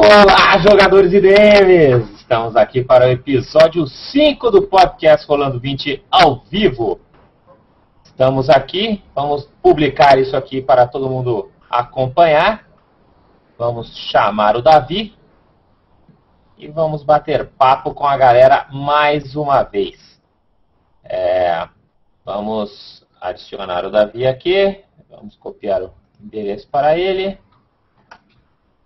Olá, jogadores e DMs! Estamos aqui para o episódio 5 do podcast Rolando 20 ao vivo. Estamos aqui, vamos publicar isso aqui para todo mundo acompanhar. Vamos chamar o Davi e vamos bater papo com a galera mais uma vez. É, vamos adicionar o Davi aqui, vamos copiar o endereço para ele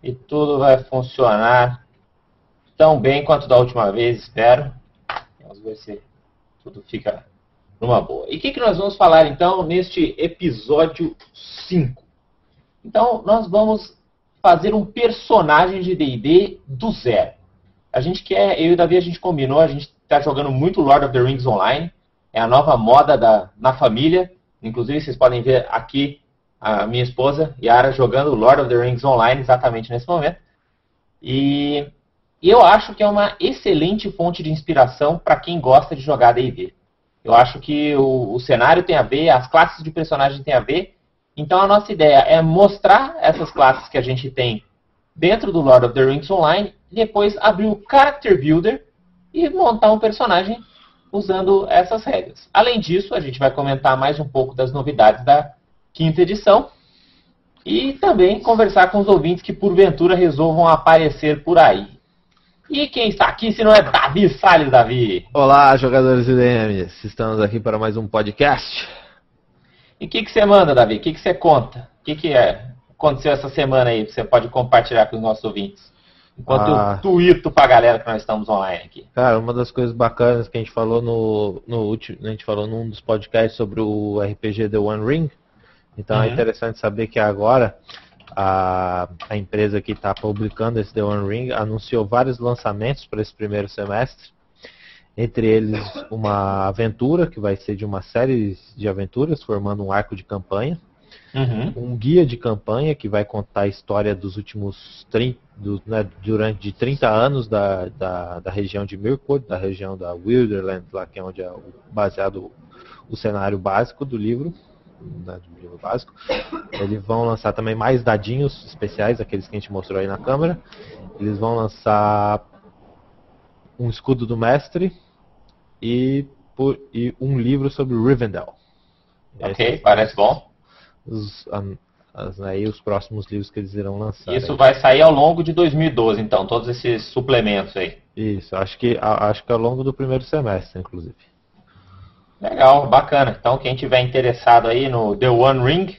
e tudo vai funcionar tão bem quanto da última vez, espero. Vamos ver se tudo fica numa boa. E o que, que nós vamos falar então neste episódio 5? Então, nós vamos fazer um personagem de D&D do zero. A gente quer, eu e o Davi, a gente combinou, a gente está jogando muito Lord of the Rings Online. É a nova moda da, na família. Inclusive, vocês podem ver aqui a minha esposa, Yara, jogando Lord of the Rings Online exatamente nesse momento. E, eu acho que é uma excelente fonte de inspiração para quem gosta de jogar D&D. Eu acho que o, o, cenário tem a ver, as classes de personagem tem a ver. Então a nossa ideia é mostrar essas classes que a gente tem dentro do Lord of the Rings Online, depois abrir o Character Builder e montar um personagem usando essas regras. Além disso, a gente vai comentar mais um pouco das novidades da quinta edição. E também conversar com os ouvintes que porventura resolvam aparecer por aí. E quem está aqui se não é Davi Salles, Davi? Olá, jogadores e DMs. Estamos aqui para mais um podcast. E o que, que você manda, Davi? O que, que você conta? O que, que é? aconteceu essa semana aí que você pode compartilhar com os nossos ouvintes? Enquanto ah. eu tuito pra galera que nós estamos online aqui. Cara, uma das coisas bacanas que a gente falou no, no último, a gente falou num dos podcasts sobre o RPG The One Ring, então é uhum. é interessante saber que agora a, a empresa que está publicando esse The One Ring anunciou vários lançamentos para esse primeiro semestre. Entre eles uma aventura que vai ser de uma série de aventuras formando um arco de campanha. Uhum. Um guia de campanha que vai contar a história dos últimos 30, do, né, durante de 30 anos da, da, da, região de Mirkwood, da região da Wilderland, lá que é onde é baseado o cenário básico do livro né, do livro básico. Eles vão lançar também mais dadinhos especiais, aqueles que a gente mostrou aí na câmera. Eles vão lançar um escudo do mestre e, por, e um livro sobre Rivendell. Ok, parece bom. Os, as, aí os próximos livros que eles irão lançar. Isso aí. vai sair ao longo de 2012, então, todos esses suplementos aí. Isso, acho que, acho que ao longo do primeiro semestre, inclusive. Legal, bacana. Então, quem tiver interessado aí no The One Ring,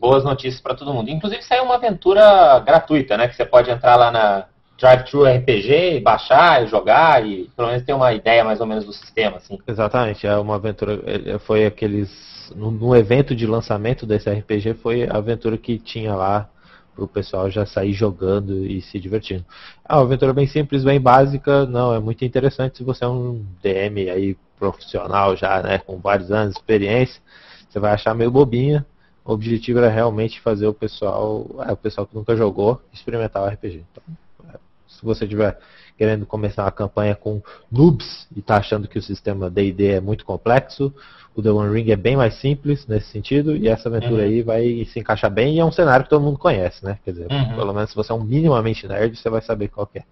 boas notícias para todo mundo. Inclusive, saiu uma aventura gratuita, né? Que você pode entrar lá na Drive-Thru RPG baixar e jogar e pelo menos ter uma ideia mais ou menos do sistema, assim. Exatamente, é uma aventura. Foi aqueles. No, no evento de lançamento desse RPG foi a aventura que tinha lá o pessoal já sair jogando e se divertindo. É uma aventura bem simples, bem básica, não, é muito interessante se você é um DM aí profissional já, né, com vários anos de experiência, você vai achar meio bobinha. O objetivo era realmente fazer o pessoal, é, o pessoal que nunca jogou, experimentar o RPG. Então, é, se você tiver querendo começar uma campanha com noobs e está achando que o sistema D&D é muito complexo, o The One Ring é bem mais simples nesse sentido e essa aventura uhum. aí vai se encaixar bem e é um cenário que todo mundo conhece, né? Quer dizer, uhum. pelo menos se você é um minimamente nerd, você vai saber qual é.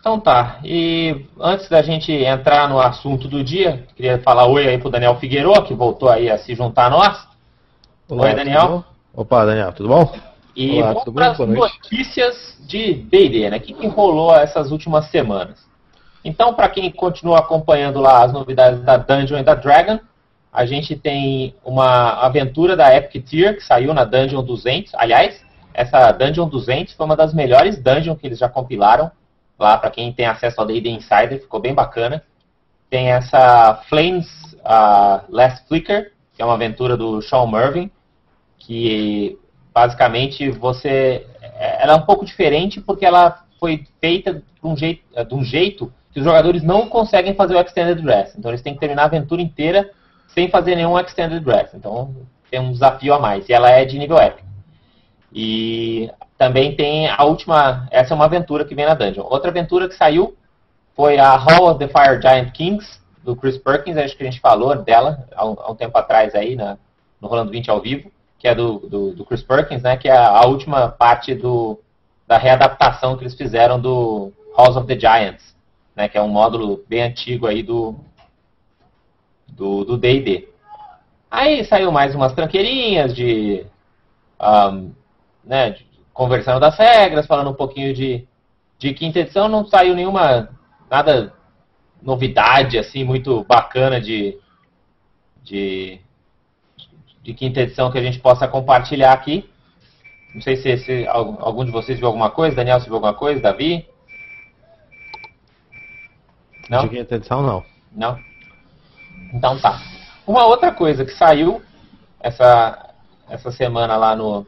Então tá, e antes da gente entrar no assunto do dia, queria falar oi aí pro Daniel Figueiredo, que voltou aí a se juntar a nós. Olá, oi, Daniel. Opa, Daniel, tudo bom? E Olá, vamos para as notícias de D&D, né? O que, que rolou essas últimas semanas? Então, para quem continua acompanhando lá as novidades da Dungeon e da Dragon, a gente tem uma aventura da Epic Tier que saiu na Dungeon 200. Aliás, essa Dungeon 200 foi uma das melhores dungeons que eles já compilaram lá para quem tem acesso ao D&D Insider, ficou bem bacana. Tem essa Flames uh, Last Flicker, que é uma aventura do Sean Mervyn, que basicamente você ela é um pouco diferente porque ela foi feita de um jeito, de um jeito que os jogadores não conseguem fazer o Extended Rest. Então eles têm que terminar a aventura inteira sem fazer nenhum Extended Rest. Então tem um desafio a mais. E ela é de nível épico. E também tem a última, essa é uma aventura que vem na dungeon. Outra aventura que saiu foi a Hall of the Fire Giant Kings, do Chris Perkins, acho que a gente falou dela há um, há um tempo atrás aí, na, no Rolando 20 ao vivo, que é do, do, do, Chris Perkins, né, que é a última parte do, da readaptação que eles fizeram do House of the Giants, né, que é um módulo bem antigo aí do do D&D. Aí saiu mais umas tranqueirinhas de, um, né, de, conversando das regras, falando um pouquinho de, de quinta edição, não saiu nenhuma nada novidade assim muito bacana de, de, de quinta edição que a gente possa compartilhar aqui. Não sei se, se, algum de vocês viu alguma coisa. Daniel, você viu alguma coisa? Davi? Não? De quinta edição, não. Não? Então tá. Uma outra coisa que saiu essa, essa semana lá no,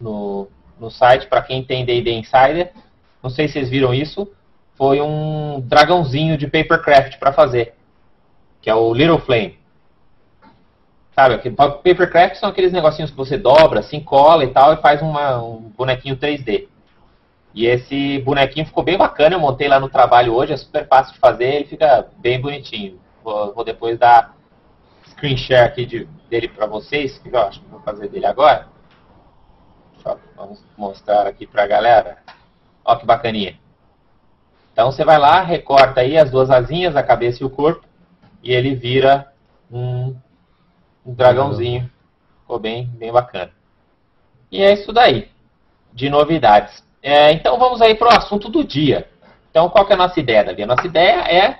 no, no site, para quem tem D&D Insider, não sei se vocês viram isso, foi um dragãozinho de papercraft para fazer, que é o Little Flame. Sabe, papercraft são aqueles negocinhos que você dobra, assim, cola e tal, e faz uma, um bonequinho 3D. E esse bonequinho ficou bem bacana, eu montei lá no trabalho hoje, é super fácil de fazer, ele fica bem bonitinho. Vou, vou depois dar screen share aqui de, dele para vocês, que eu acho que vou fazer dele agora. Só, vamos mostrar aqui para a galera. Olha que bacaninha. Então você vai lá, recorta aí as duas asinhas, a cabeça e o corpo, e ele vira um, um dragãozinho. Ficou bem, bem bacana. E é isso daí, de novidades. É, então vamos aí para o assunto do dia. Então qual que é a nossa ideia, Davi? A nossa ideia é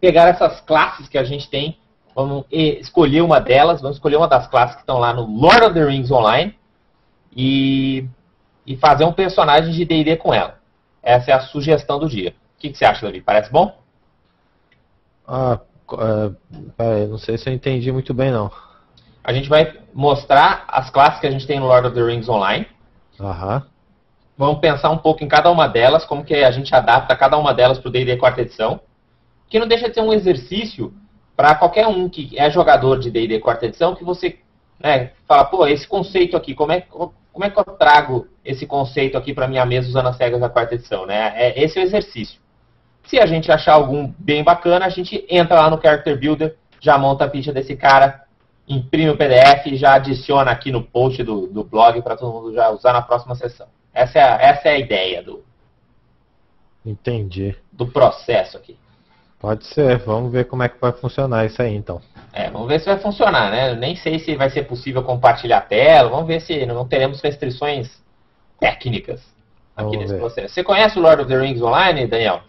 pegar essas classes que a gente tem, vamos escolher uma delas, vamos escolher uma das classes que estão lá no Lord of the Rings Online e, e fazer um personagem de D&D com ela. Essa é a sugestão do dia. O que, que você acha, Davi? Parece bom? Ah, é, não sei se eu entendi muito bem, não. A gente vai mostrar as classes que a gente tem no Lord of the Rings Online. Aham. Vamos pensar um pouco em cada uma delas, como que a gente adapta cada uma delas para o D&D quarta edição. Que não deixa de ser um exercício para qualquer um que é jogador de D&D quarta edição, que você né, fala, pô, esse conceito aqui, como é, como é que eu trago esse conceito aqui para minha mesa usando as regras da quarta edição? Né? É, esse é o exercício. Se a gente achar algum bem bacana, a gente entra lá no Character Builder, já monta a ficha desse cara, imprime o PDF e já adiciona aqui no post do, do blog para todo mundo já usar na próxima sessão. Essa é a, essa é a ideia do, Entendi. do processo aqui. Pode ser, vamos ver como é que vai funcionar isso aí então. É, vamos ver se vai funcionar, né? Eu nem sei se vai ser possível compartilhar a tela, vamos ver se não teremos restrições técnicas aqui vamos nesse ver. processo. Você conhece o Lord of the Rings Online, Daniel?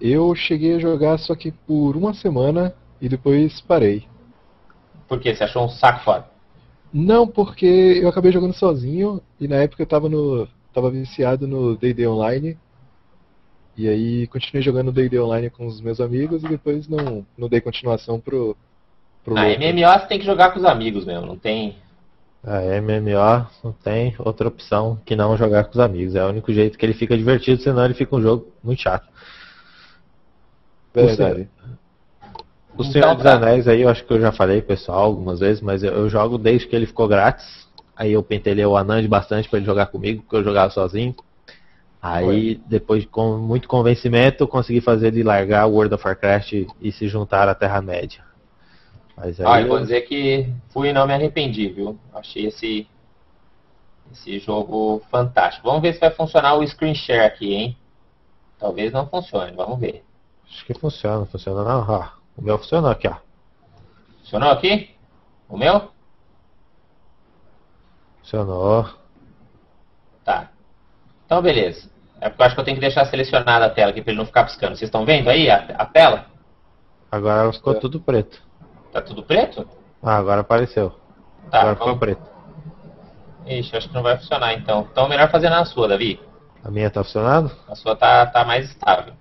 Eu cheguei a jogar só que por uma semana e depois parei. Por quê? Você achou um saco foda? Não, porque eu acabei jogando sozinho e na época eu tava no. tava viciado no D&D Online e aí continuei jogando D&D Online com os meus amigos e depois não, não dei continuação pro... pro ah, MMO você tem que jogar com os amigos mesmo, não tem... É, MMO não tem outra opção que não jogar com os amigos. É o único jeito que ele fica divertido, senão ele fica um jogo muito chato. Verdade. O Senhor então, dos tá. Anéis aí, eu acho que eu já falei, pessoal, algumas vezes, mas eu, eu jogo desde que ele ficou grátis. Aí eu pentelei o Anand bastante para ele jogar comigo, porque eu jogava sozinho. Aí, Foi. depois de com muito convencimento, eu consegui fazer ele largar o World of Warcraft e se juntar à Terra-média. Mas aí ah, eu vou dizer que fui e não me arrependi, viu? Achei esse, esse jogo fantástico. Vamos ver se vai funcionar o screen share aqui, hein? Talvez não funcione, vamos ver. Acho que funciona, funciona não. O meu funcionou aqui, ó. Funcionou aqui? O meu? Funcionou. Tá. Então, beleza. É porque eu acho que eu tenho que deixar selecionada a tela aqui para ele não ficar piscando. Vocês estão vendo aí a, a tela? Agora ficou tudo preto. Tá tudo preto? Ah, agora apareceu. Tá, agora ficou preto. Ixi, acho que não vai funcionar então. Então melhor fazer na sua, Davi. A minha tá funcionando? A sua tá, tá mais estável.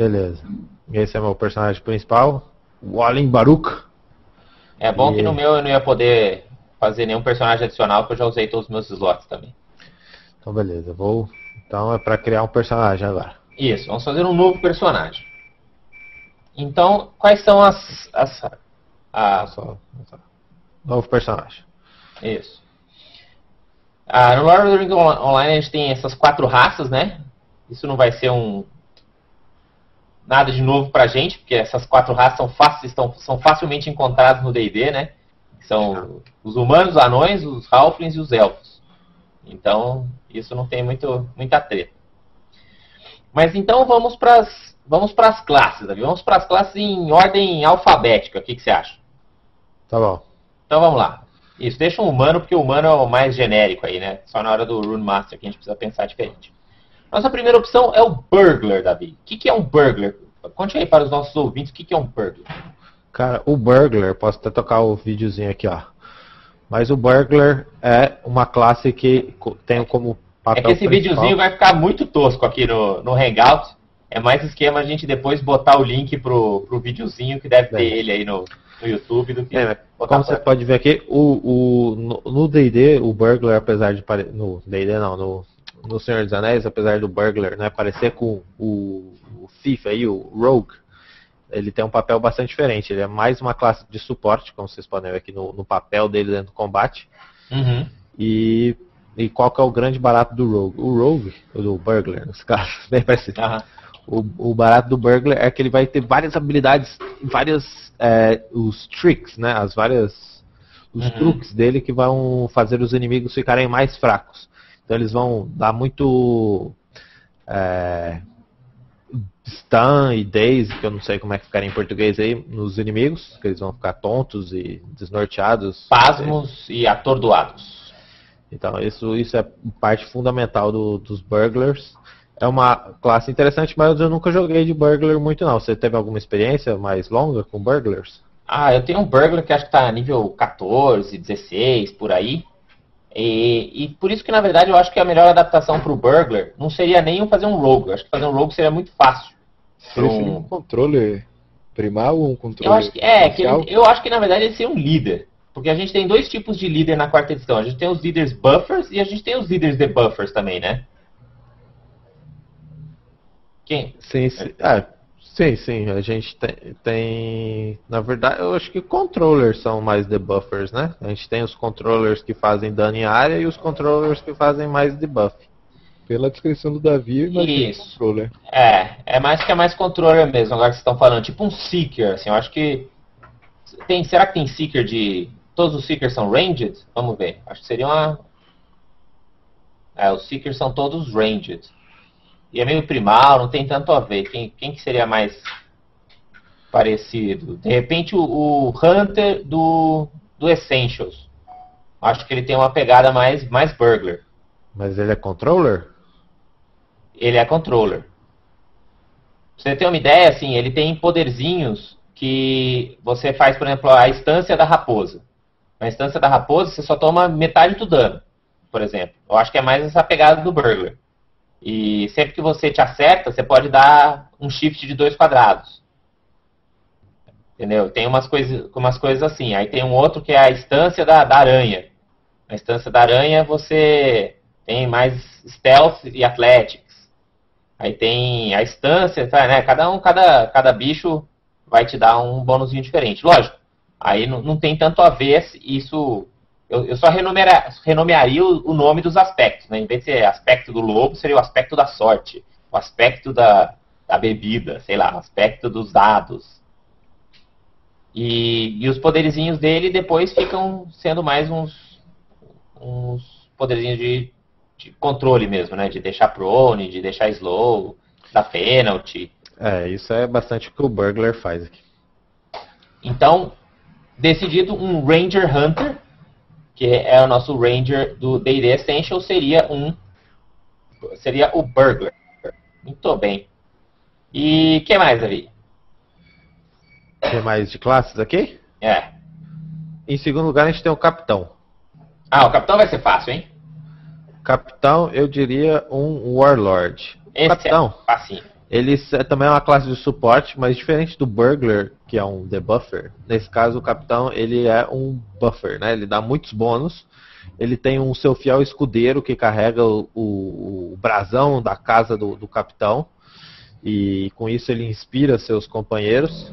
Beleza. Esse é meu personagem principal, o Alin Baruch. É bom e... que no meu eu não ia poder fazer nenhum personagem adicional, porque eu já usei todos os meus slots também. Então, beleza. Vou. Então é para criar um personagem agora. Isso, vamos fazer um novo personagem. Então, quais são as. as a... Só, só. Novo personagem. Isso. Ah, no Lord of the Rings Online a gente tem essas quatro raças, né? Isso não vai ser um nada de novo pra gente, porque essas quatro raças são, fáceis, estão, são facilmente encontradas no D&D, né? São os humanos, os anões, os halflings e os elfos. Então, Isso não tem muito, muita treta. Mas então vamos para as vamos as classes, Davi. Vamos para as classes em ordem alfabética. O que, que você acha? Tá bom. Então vamos lá. Isso, deixa o humano, porque o humano é o mais genérico aí, né? Só na hora do Rune Master que a gente precisa pensar diferente. Nossa primeira opção é o Burglar, Davi. O que, que é um Burglar? Conte aí para os nossos ouvintes o que, que é um Burglar. Cara, o Burglar, posso até tocar o videozinho aqui, ó. Mas o Burglar é uma classe que tem como papel É que esse principal... videozinho vai ficar muito tosco aqui no, no Hangout. É mais esquema a gente depois botar o link pro, pro videozinho que deve ter é. ele aí no, no YouTube do que. É, como você pode ver aqui, o, o, no DD, o Burglar, apesar de parecer. No DD não, no, no Senhor dos Anéis, apesar do Burglar né, parecer com o, o Thief aí, o Rogue, ele tem um papel bastante diferente. Ele é mais uma classe de suporte, como vocês podem ver aqui no, no papel dele dentro do combate. Uhum. E, e qual que é o grande barato do Rogue? O Rogue, ou do Burglar, nesse caso, bem parecido. Uhum. O, o barato do Burglar é que ele vai ter várias habilidades, várias é, os tricks, né? As várias os uhum. truques dele que vão fazer os inimigos ficarem mais fracos. Então eles vão dar muito é, stun e daze, que eu não sei como é que ficaria em português aí, nos inimigos, que eles vão ficar tontos e desnorteados. Pasmos e atordoados. Então isso, isso é parte fundamental do, dos burglars é uma classe interessante, mas eu nunca joguei de Burglar muito não. Você teve alguma experiência mais longa com Burglars? Ah, eu tenho um Burglar que acho que tá nível 14, 16, por aí. E, e, por isso que, na verdade, eu acho que a melhor adaptação para o Burglar não seria nem fazer um Rogue. Eu acho que fazer um Rogue seria muito fácil. Seria um... um controle primal ou um controle eu acho que, É, que ele, eu acho que, na verdade, ele seria um líder. Porque a gente tem dois tipos de líder na quarta edição. A gente tem os líderes buffers e a gente tem os líderes debuffers também, né? Quem? Sim, sim. Ah, sim, sim. A gente tem, tem, Na verdade, eu acho que controllers são mais debuffers, né? A gente tem os controllers que fazem dano em área e os controllers que fazem mais debuff. Pela descrição do Davi, Isso. controller. É, é mais que é mais controller mesmo, agora que vocês estão falando. Tipo um Seeker, assim, eu acho que. Tem, será que tem Seeker de. Todos os Seekers são ranged? Vamos ver. Acho que seria uma. É, os Seekers são todos ranged. E é meio primal, não tem tanto a ver. Quem, quem que seria mais parecido? De repente o, o Hunter do, do Essentials. Acho que ele tem uma pegada mais, mais burglar. Mas ele é controller? Ele é controller. Pra você ter uma ideia, assim, ele tem poderzinhos que você faz, por exemplo, a instância da raposa. Na instância da raposa, você só toma metade do dano, por exemplo. Eu acho que é mais essa pegada do burglar. E sempre que você te acerta, você pode dar um shift de dois quadrados. Entendeu? Tem umas coisas, umas coisas assim. Aí tem um outro que é a instância da, da aranha. Na instância da aranha você tem mais stealth e athletics. Aí tem a instância, tá, né? Cada um, cada, cada bicho vai te dar um bônusinho diferente. Lógico, aí não, não tem tanto a ver isso eu, eu só renomearia o, o, nome dos aspectos, né? Em vez de ser aspecto do lobo, seria o aspecto da sorte, o aspecto da, da bebida, sei lá, o aspecto dos dados. E, e os poderizinhos dele depois ficam sendo mais uns, uns poderizinhos de, de controle mesmo, né? De deixar prone, de deixar slow, da penalty. É, isso é bastante o que o Burglar faz aqui. Então, decidido um Ranger Hunter que é o nosso Ranger do D&D Essential, seria um seria o Burglar. Muito bem. E que mais, Davi? Tem mais de classes aqui? É. Em segundo lugar, a gente tem o Capitão. Ah, o Capitão vai ser fácil, hein? Capitão, eu diria um Warlord. Esse é Capitão. É facinho. Ele é, também é uma classe de suporte, mas diferente do Burglar, que é um debuffer, nesse caso o Capitão ele é um buffer, né? Ele dá muitos bônus. Ele tem um seu fiel escudeiro que carrega o, o, o brasão da casa do, do, Capitão. E com isso ele inspira seus companheiros.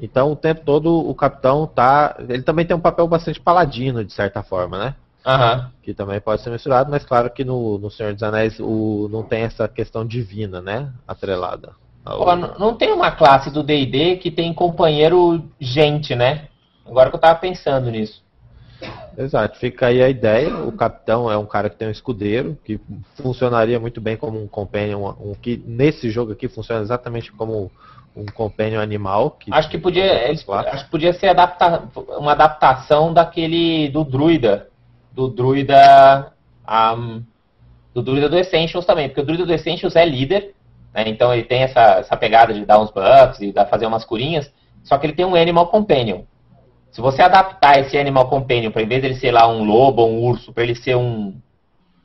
Então o tempo todo o Capitão tá. Ele também tem um papel bastante paladino, de certa forma, né? Uhum. Que também pode ser misturado, mas claro que no, no Senhor dos Anéis o, não tem essa questão divina, né? Atrelada. Ao... não tem uma classe do DD que tem companheiro gente, né? Agora que eu tava pensando nisso. Exato, fica aí a ideia. O capitão é um cara que tem um escudeiro, que funcionaria muito bem como um companion, um, que nesse jogo aqui funciona exatamente como um companion animal. Que acho que podia, eles, acho que podia ser adapta, uma adaptação daquele do druida, do druida, um, do druida do Essentials também, porque o druida do Essentials é líder, né, então ele tem essa, essa pegada de dar uns buffs e dar, fazer umas curinhas, só que ele tem um animal companion. Se você adaptar esse Animal Companion para, em vez dele ser lá um lobo ou um urso, para ele ser um,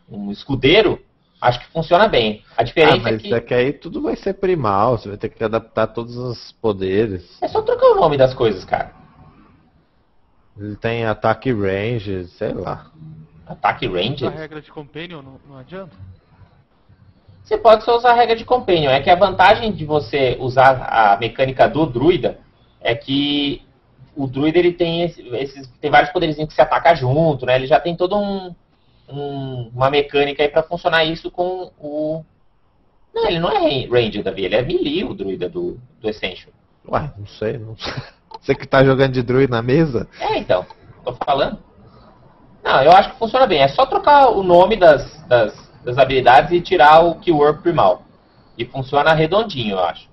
um escudeiro, acho que funciona bem. A diferença ah, mas é que... aí tudo vai ser primal, você vai ter que adaptar todos os poderes. É só trocar o nome das coisas, cara. Ele tem ataque range, sei lá. Ataque range? A regra de companion não, não adianta? Você pode só usar a regra de companion. É que a vantagem de você usar a mecânica do druida é que o druida ele tem esses tem vários poderes que se ataca junto, né? Ele já tem todo um, um uma mecânica aí para funcionar isso com o não, ele não é range, Davi, ele é melee, o druida do, do Essential. Ué, não sei, não sei. Você que tá jogando de druida na mesa? É, então, tô falando. Não, eu acho que funciona bem. É só trocar o nome das, das, das habilidades e tirar o keyword primal. E funciona redondinho, eu acho.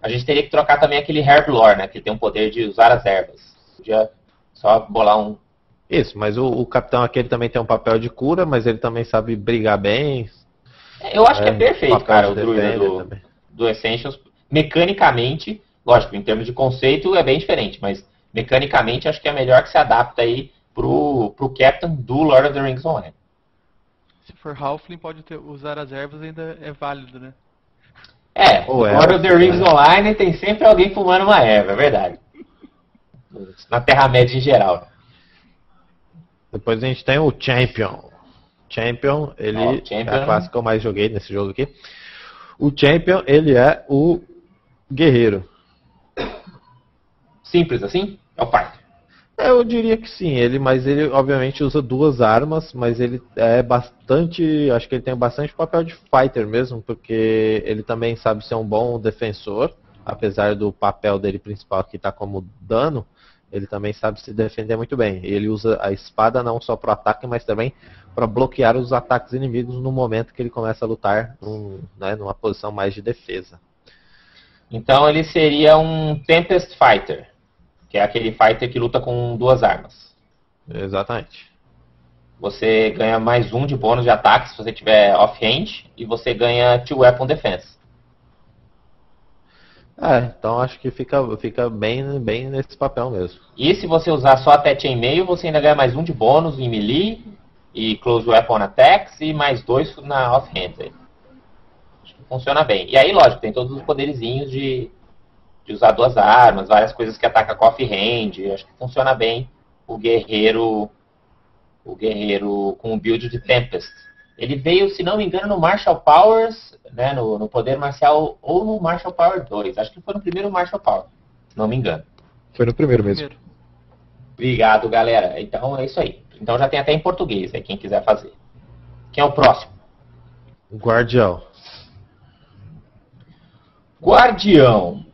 A gente teria que trocar também aquele Herblore, né? Que tem o poder de usar as ervas. Podia só bolar um. Isso, mas o, o capitão aqui ele também tem um papel de cura, mas ele também sabe brigar bem. Eu acho é, que é perfeito, cara, o druida do, do Essentials. Mecanicamente, lógico, em termos de conceito é bem diferente, mas mecanicamente acho que é melhor que se adapta aí pro, pro Captain do Lord of the Rings Online. Se for Halfling, pode ter, usar as ervas ainda é válido, né? É, o Lord of the Rings né? Online tem sempre alguém fumando uma erva, é verdade. Na Terra-média em geral. Depois a gente tem o Champion. Champion, ele oh, Champion. é a classe que eu mais joguei nesse jogo aqui. O Champion, ele é o guerreiro. Simples assim? É o pai. É, eu diria que sim, ele, mas ele obviamente usa duas armas, mas ele é bastante, acho que ele tem bastante papel de fighter mesmo, porque ele também sabe ser um bom defensor, apesar do papel dele principal aqui estar tá como dano, ele também sabe se defender muito bem. Ele usa a espada não só para ataque, mas também para bloquear os ataques inimigos no momento que ele começa a lutar num, né, numa posição mais de defesa. Então ele seria um Tempest Fighter que é aquele fighter que luta com duas armas. Exatamente. Você ganha mais um de bônus de ataque se você tiver off-range, e você ganha two weapon defense. É, então acho que fica, fica bem, bem nesse papel mesmo. E se você usar só até chainmail, você ainda ganha mais um de bônus em melee e close weapon attacks e mais dois na off-hand. Acho que funciona bem. E aí, lógico, tem todos os poderizinhos de de usar duas armas, várias coisas que atacam com off-hand. Acho que funciona bem o guerreiro o guerreiro com o build de Tempest. Ele veio, se não me engano, no Marshall Powers, né, no, no Poder Marcial, ou no Marshall Power 2. Acho que foi no primeiro Marshall Power, se não me engano. Foi no primeiro mesmo. Obrigado, galera. Então é isso aí. Então já tem até em português, aí quem quiser fazer. Quem é o próximo? Guardião. Guardião.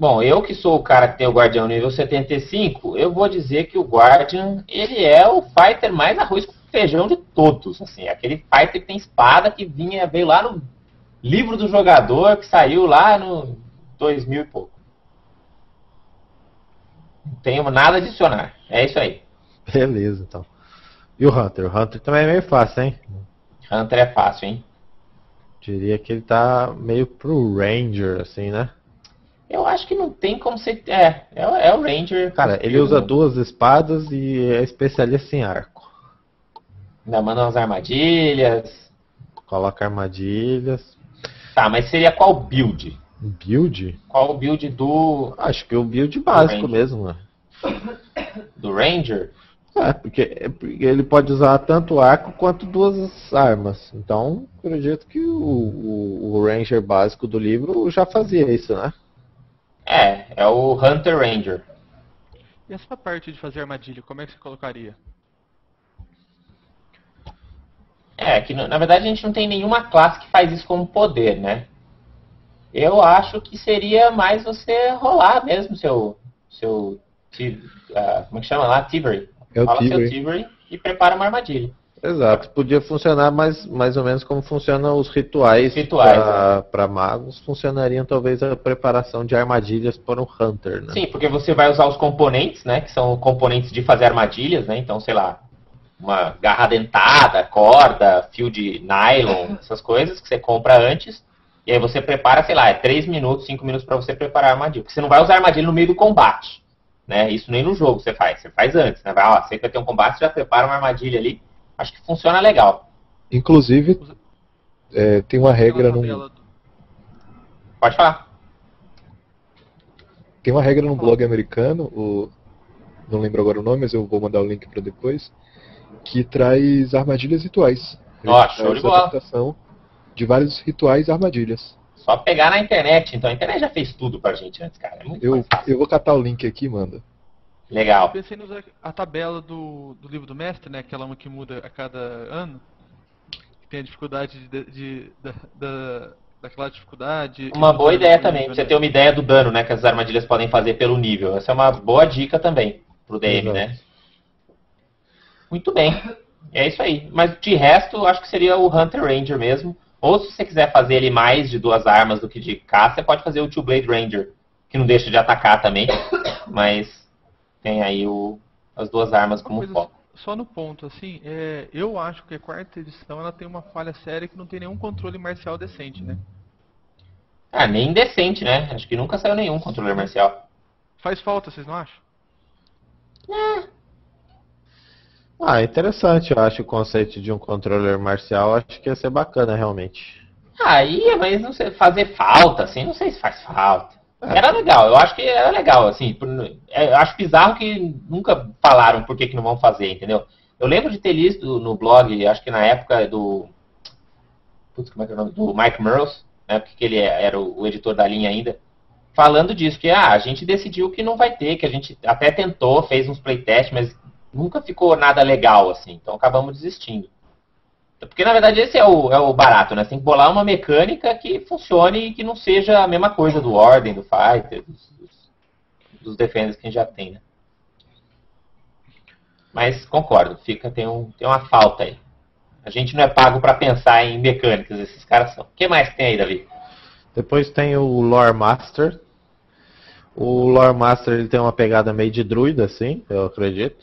Bom, eu que sou o cara que tem o Guardião nível 75, eu vou dizer que o Guardian, ele é o fighter mais arroz com feijão de todos, assim, aquele fighter que tem espada que vinha, veio lá no livro do jogador, que saiu lá no 2000 e pouco. Não tenho nada a adicionar, é isso aí. Beleza, então. E o Hunter? O Hunter também é meio fácil, hein? Hunter é fácil, hein? Diria que ele tá meio pro Ranger, assim, né? Eu acho que não tem como ser. É, é, é o Ranger. Cara, ele usa duas espadas e é especialista em arco. Ainda manda umas armadilhas. Coloca armadilhas. Tá, mas seria qual build? Build? Qual o build do. Acho que o build básico mesmo, né? Do Ranger? É porque, é, porque ele pode usar tanto arco quanto duas armas. Então, acredito que o, o, o Ranger básico do livro já fazia isso, né? É, é o Hunter Ranger. E essa parte de fazer armadilha, como é que você colocaria? É, que na verdade a gente não tem nenhuma classe que faz isso como poder, né? Eu acho que seria mais você rolar mesmo seu. seu uh, como é que chama lá? Thievery. É Fala seu Tigre. Thievery e prepara uma armadilha. Exato, podia funcionar mais, mais ou menos como funcionam os rituais, Rituais, para magos, funcionariam talvez a preparação de armadilhas para um hunter, né? Sim, porque você vai usar os componentes, né? Que são componentes de fazer armadilhas, né? Então, sei lá, uma garra dentada, corda, fio de nylon, essas coisas que você compra antes. E aí você prepara, sei lá, é 3 minutos, 5 minutos para você preparar a armadilha. Porque você não vai usar armadilha no meio do combate. Né? Isso nem no jogo você faz, você faz antes, né? Vai, ó, você vai ter um combate, já prepara uma armadilha ali. Acho que funciona legal. Inclusive, é, tem uma regra no, do- Pode falar. tem uma regra no blog americano, o, não lembro agora o nome, mas eu vou mandar o link para depois, que traz armadilhas rituais. Ó, show de bola. de vários rituais e armadilhas. Só pegar na internet. Então a internet já fez tudo pra gente antes, cara. É muito Eu, eu vou catar o link aqui, manda. Eu Legal. pensei em usar a tabela do, do livro do mestre, né? Aquela uma que muda a cada ano. Que tem a dificuldade de, de- da, da- daquela dificuldade. Uma boa ideia nível, também, pra você né? ter uma ideia do dano né, que as armadilhas podem fazer pelo nível. Essa é uma boa dica também pro DM, Exato. né? Muito bem. É isso aí. Mas de resto, eu acho que seria o Hunter Ranger mesmo. Ou se você quiser fazer ele mais de duas armas do que de caça, você pode fazer o Two Blade Ranger, que não deixa de atacar também, mas tem aí o, as duas armas como coisa foco. Só no ponto, assim, é, eu acho que a quarta edição ela tem uma falha séria que não tem nenhum controle marcial decente, né? Ah, nem decente, né? Acho que nunca saiu nenhum controller marcial. Faz falta, vocês não acham? Ah, interessante, eu acho o conceito de um controller marcial, acho que ia ser bacana realmente. Aí, mas não sei, fazer falta, assim, não sei se faz falta. Era legal, eu acho que era legal, assim. é, Eu acho bizarro que nunca falaram por que, que não vão fazer, entendeu? Eu lembro de ter lido no blog, acho que na época do. Putz, como é que é o nome? Do Mike Merles, né? Porque ele é- era o, o editor da linha ainda, falando disso, que ah, a gente decidiu que não vai ter, que a gente até tentou, fez uns playtests, mas nunca ficou nada legal, assim. Então acabamos desistindo. Porque na verdade esse é o, é o barato, né? Você tem que bolar uma mecânica que funcione e que não seja a mesma coisa do Ordem, do Fighter, dos, dos, dos Defenders que a gente já tem, né? Mas concordo, fica, tem, um, tem uma falta aí. A gente não é pago pra pensar em mecânicas, esses caras são. O que mais tem aí, Davi? Depois tem o Lore Master. O Lore Master ele tem uma pegada meio de druida, assim, eu acredito.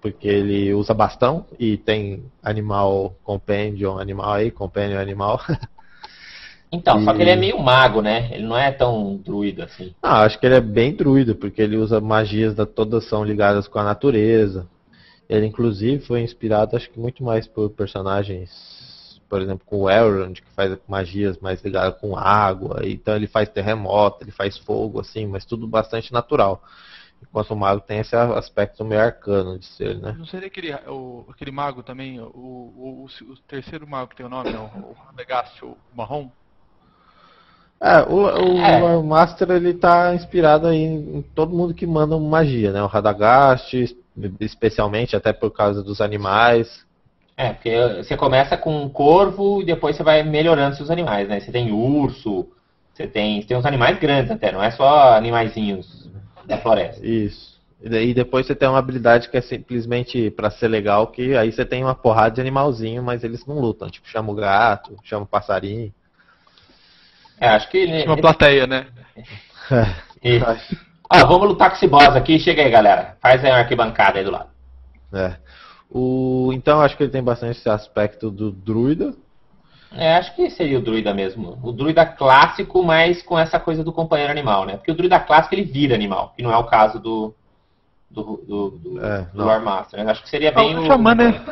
Porque ele usa bastão e tem animal companion, animal aí, companion animal. Então, só que E- ele é meio mago, né? Ele não é tão druida assim. Ah, acho que ele é bem druida, porque ele usa magias da todas são ligadas com a natureza. Ele inclusive foi inspirado, acho que muito mais por personagens, por exemplo, com o Elrond, que faz magias mais ligadas com água. Então ele faz terremoto, ele faz fogo, assim, mas tudo bastante natural. Enquanto o mago tem esse aspecto meio arcano de ser, né? Não seria aquele, o, aquele mago também, o, o, o- o terceiro mago que tem o nome, né? o, o Radagast, o marrom? É, o, o É. Lore Master ele tá inspirado aí em, em todo mundo que manda magia, né? O Radagast, especialmente até por causa dos animais. É, porque você começa com um corvo e depois você vai melhorando seus animais, né? Você tem urso, você tem, você tem uns animais grandes até, não é só animaizinhos da floresta. Isso. E daí depois você tem uma habilidade que é simplesmente pra ser legal, que aí você tem uma porrada de animalzinho, mas eles não lutam. Tipo, chama o gato, chama o passarinho. É, acho que ele. Uma plateia, né? Isso. Ah, vamos lutar com esse boss aqui. Chega aí, galera. Faz aí uma arquibancada aí do lado. É. O, então acho que ele tem bastante esse aspecto do druida. É, acho que seria o druida mesmo. O druida clássico, mas com essa coisa do companheiro animal, né? Porque o druida clássico ele vira animal, que não é o caso do. Do, do, do, É, do Master. né? Acho que seria bem um o. xamã, né?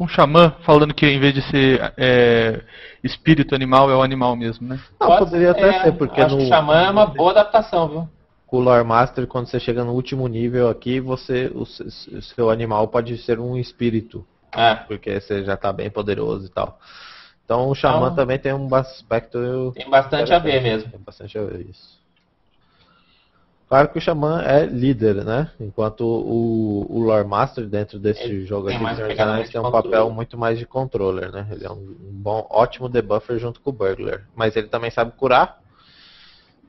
Um xamã falando que em vez de ser é, espírito animal, é o animal mesmo, né? Não, Pode- poderia até é, ser, porque acho no, que o Xamã é uma boa adaptação, viu? com o Lore Master, quando você chega no último nível aqui, você o, se- o seu animal pode ser um espírito, É, porque você já tá bem poderoso e tal. Então o Xamã Então- também tem um aspecto tem bastante a ver mesmo. Tem bastante a ver isso. Claro que o Xamã é líder, né? Enquanto o, o Lore Master dentro desse Ele jogo tem aqui Anéis tem um controle. papel muito mais de controller, né? Ele é um, um bom, ótimo debuffer junto com o Burglar. Mas ele também sabe curar.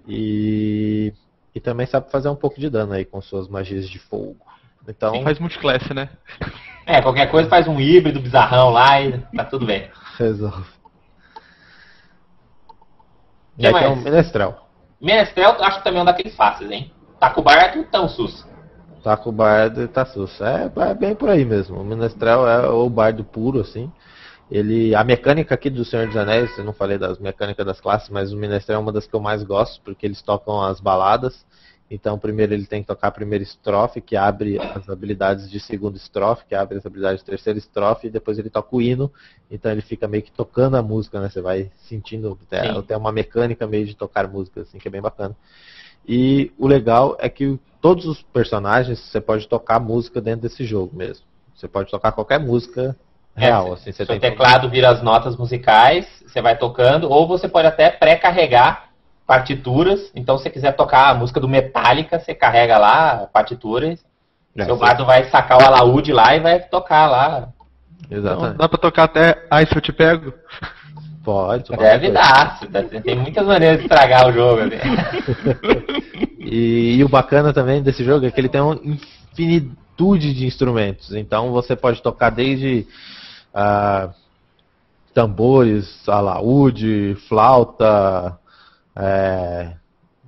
E, e também sabe fazer um pouco de dano aí com suas magias de fogo. Então. Sim, faz multiclasse, né? É, qualquer coisa faz um híbrido bizarrão lá e tá tudo bem. Resolve. E aqui é um Menestrel. Menestrel, acho que também é um daqueles fáceis, hein? Taco Bardo, tão sus. Tá com o bardo e tá susto. É, é bem por aí mesmo. O Menestrel é o bardo puro, assim. Ele, a mecânica aqui do Senhor dos Anéis, eu não falei das mecânicas das classes, mas o Menestrel é uma das que eu mais gosto, porque eles tocam as baladas. Então, primeiro ele tem que tocar a primeira estrofe, que abre as habilidades de segunda estrofe, que abre as habilidades de terceira estrofe, e depois ele toca o hino. Então ele fica meio que tocando a música, né? Você vai sentindo, tem, Sim. tem uma mecânica meio de tocar música, assim, que é bem bacana. E o legal é que todos os personagens você pode tocar música dentro desse jogo mesmo. Você pode tocar qualquer música real, É, assim, você Seu tem teclado vira as notas musicais, você vai tocando, ou você pode até pré-carregar partituras. Então, se você quiser tocar a música do Metallica, você carrega lá a partitura. É, seu bardo vai sacar o alaúde lá e vai tocar lá. Então, Exatamente. dá pra tocar até Ai se eu te pego? Pode. Deve dar. tá- Tem muitas maneiras de estragar o jogo. ali. E, e o bacana também desse jogo é que ele tem uma infinitude de instrumentos. Então você pode tocar desde ah, tambores, alaúde, flauta, é,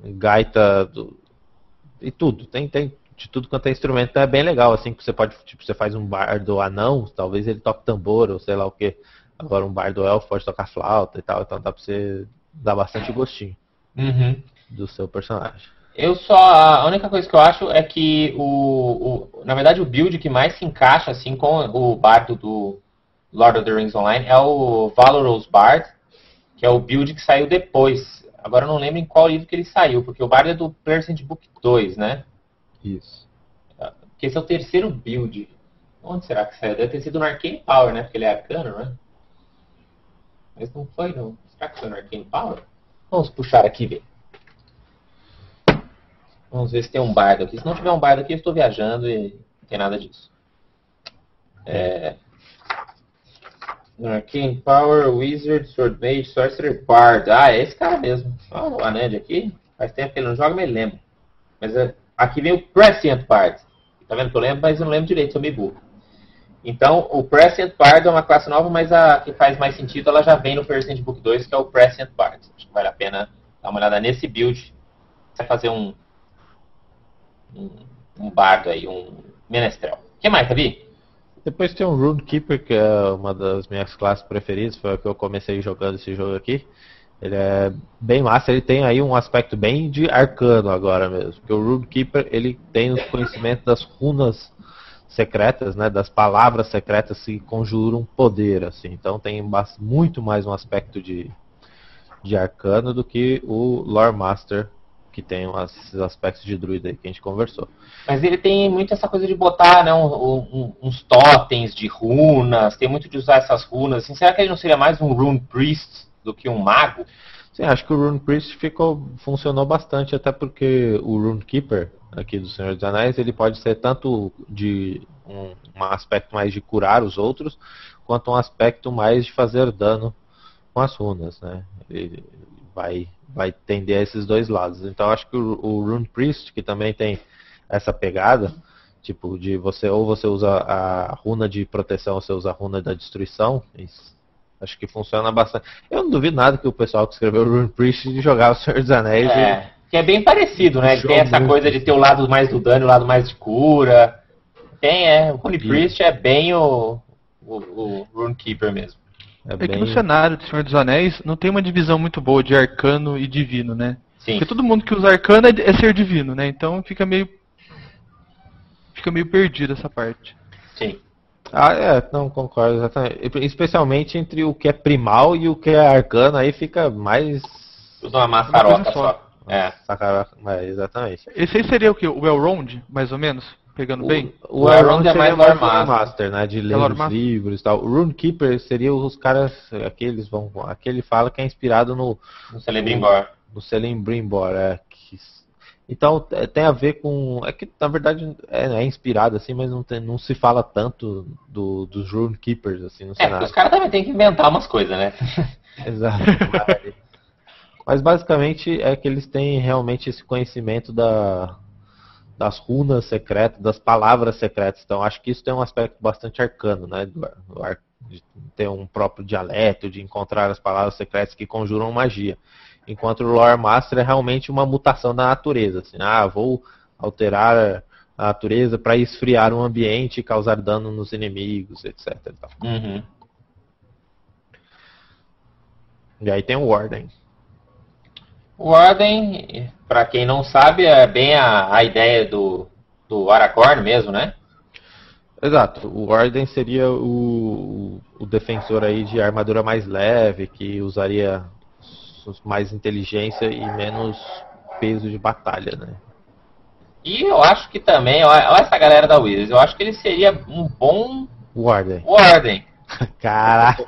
gaita do- e tudo. Tem, tem de tudo quanto é instrumento. Então é bem legal, assim, que você pode, tipo, você faz um bardo anão, talvez ele toque tambor ou sei lá o que. Agora um bardo elfo pode tocar flauta e tal, então dá pra você dar bastante gostinho Uhum. do seu personagem. Eu só. A única coisa que eu acho é que o, o- Na verdade, o build que mais se encaixa assim com o bardo do Lord of the Rings Online é o Valorous Bard, que é o build que saiu depois. Agora eu não lembro em qual livro que ele saiu, porque o Bard é do Percent Book 2, né? Isso. Porque esse é o terceiro build. Onde será que saiu? Deve ter sido no Arcane Power, né? Porque ele é arcano, né? Mas não foi, não. Será que foi no Arcane Power? Vamos puxar aqui e ver. Vamos ver se tem um bardo aqui. Se não tiver um bardo aqui, eu estou viajando e não tem nada disso. É... No Arcane Power, Wizard, Sword Mage, Sorcerer, Bard. Ah, é esse cara mesmo. Olha o Anand aqui. Faz tempo que ele não joga, mas ele lembra. Mas é, aqui vem o Prescient Bard. Tá vendo que eu lembro, mas eu não lembro direito, sou meio burro. Então, o Prescient Bard é uma classe nova, mas a que faz mais sentido, ela já vem no Percent Book 2, que é o Prescient Bard. Acho que vale a pena dar uma olhada nesse build. Você vai fazer um, um, um bardo aí, um menestrel. O que mais, Gabi? Depois tem o Rune Keeper, que é uma das minhas classes preferidas, foi a que eu comecei jogando esse jogo aqui. Ele é bem massa, ele tem aí um aspecto bem de arcano agora mesmo. Porque o Rune Keeper, ele tem os conhecimentos das runas secretas, né, das palavras secretas que conjuram poder, assim. Então tem muito mais um aspecto de, de arcano do que o Lore Master, que tem umas- esses aspectos de druida aí que a gente conversou. Mas ele tem muito essa coisa de botar né, um- um- uns totens de runas, tem muito de usar essas runas. Assim, será que ele não seria mais um Rune Priest do que um mago? Sim, acho que o Rune Priest ficou, funcionou bastante, até porque o Rune Keeper, aqui do Senhor dos Anéis, ele pode ser tanto de um, um aspecto mais de curar os outros, quanto um aspecto mais de fazer dano com as runas, né? Ele vai, vai tender a esses dois lados. Então acho que o, o Rune Priest, que também tem essa pegada, tipo, de você, ou você usa a runa de proteção, ou você usa a runa da destruição, isso Acho que funciona bastante. Eu não duvido nada que o pessoal que escreveu o Rune Priest jogava o Senhor dos Anéis. É, que é bem parecido, né? Tem essa coisa de ter o lado mais do dano e o lado mais de cura. Tem, é. O Rune E- Priest é bem o, o, o Rune Keeper mesmo. É É que no cenário do Senhor dos Anéis não tem uma divisão muito boa de arcano e divino, né? Sim. Porque todo mundo que usa arcano é, é ser divino, né? Então fica meio. Fica meio perdido essa parte. Sim. Ah, é, não concordo exatamente. Especialmente entre o que é primal e o que é arcano, aí fica mais. Tudo uma maçaroca só. só. É. Sacar... É, exatamente. Esse aí seria o que? O Elrond, mais ou menos? Pegando bem? O, O o Elrond é é mais Lore Master. Master, né? De ler Lore os livros e tal. O Rune Keeper seria os caras. Aqueles vão. Aquele fala que é inspirado no, No Celebrimbor. no Celebrimbor, é. Que, então é, tem a ver com. É que na verdade é, é inspirado assim, mas não, tem, não se fala tanto do, dos Rune Keepers assim no É, porque cenário. os caras também têm que inventar umas coisas, né? Exato. Mas basicamente é que eles têm realmente esse conhecimento da, das runas secretas, das palavras secretas. Então acho que isso tem um aspecto bastante arcano, né? De ter um próprio dialeto, de encontrar as palavras secretas que conjuram magia. Enquanto o Lore Master é realmente uma mutação da natureza. Assim, ah, vou alterar a natureza para esfriar um ambiente e causar dano nos inimigos, etc. Uhum. E aí tem o Warden. O Warden, para quem não sabe, é bem a, a ideia do, do Aragorn mesmo, né? Exato. O Warden seria o, o defensor aí de armadura mais leve, que usaria mais inteligência e menos peso de batalha, né? E eu acho que também, olha essa galera da Wizards, eu acho que ele seria um bom Warden. Warden. Caraca.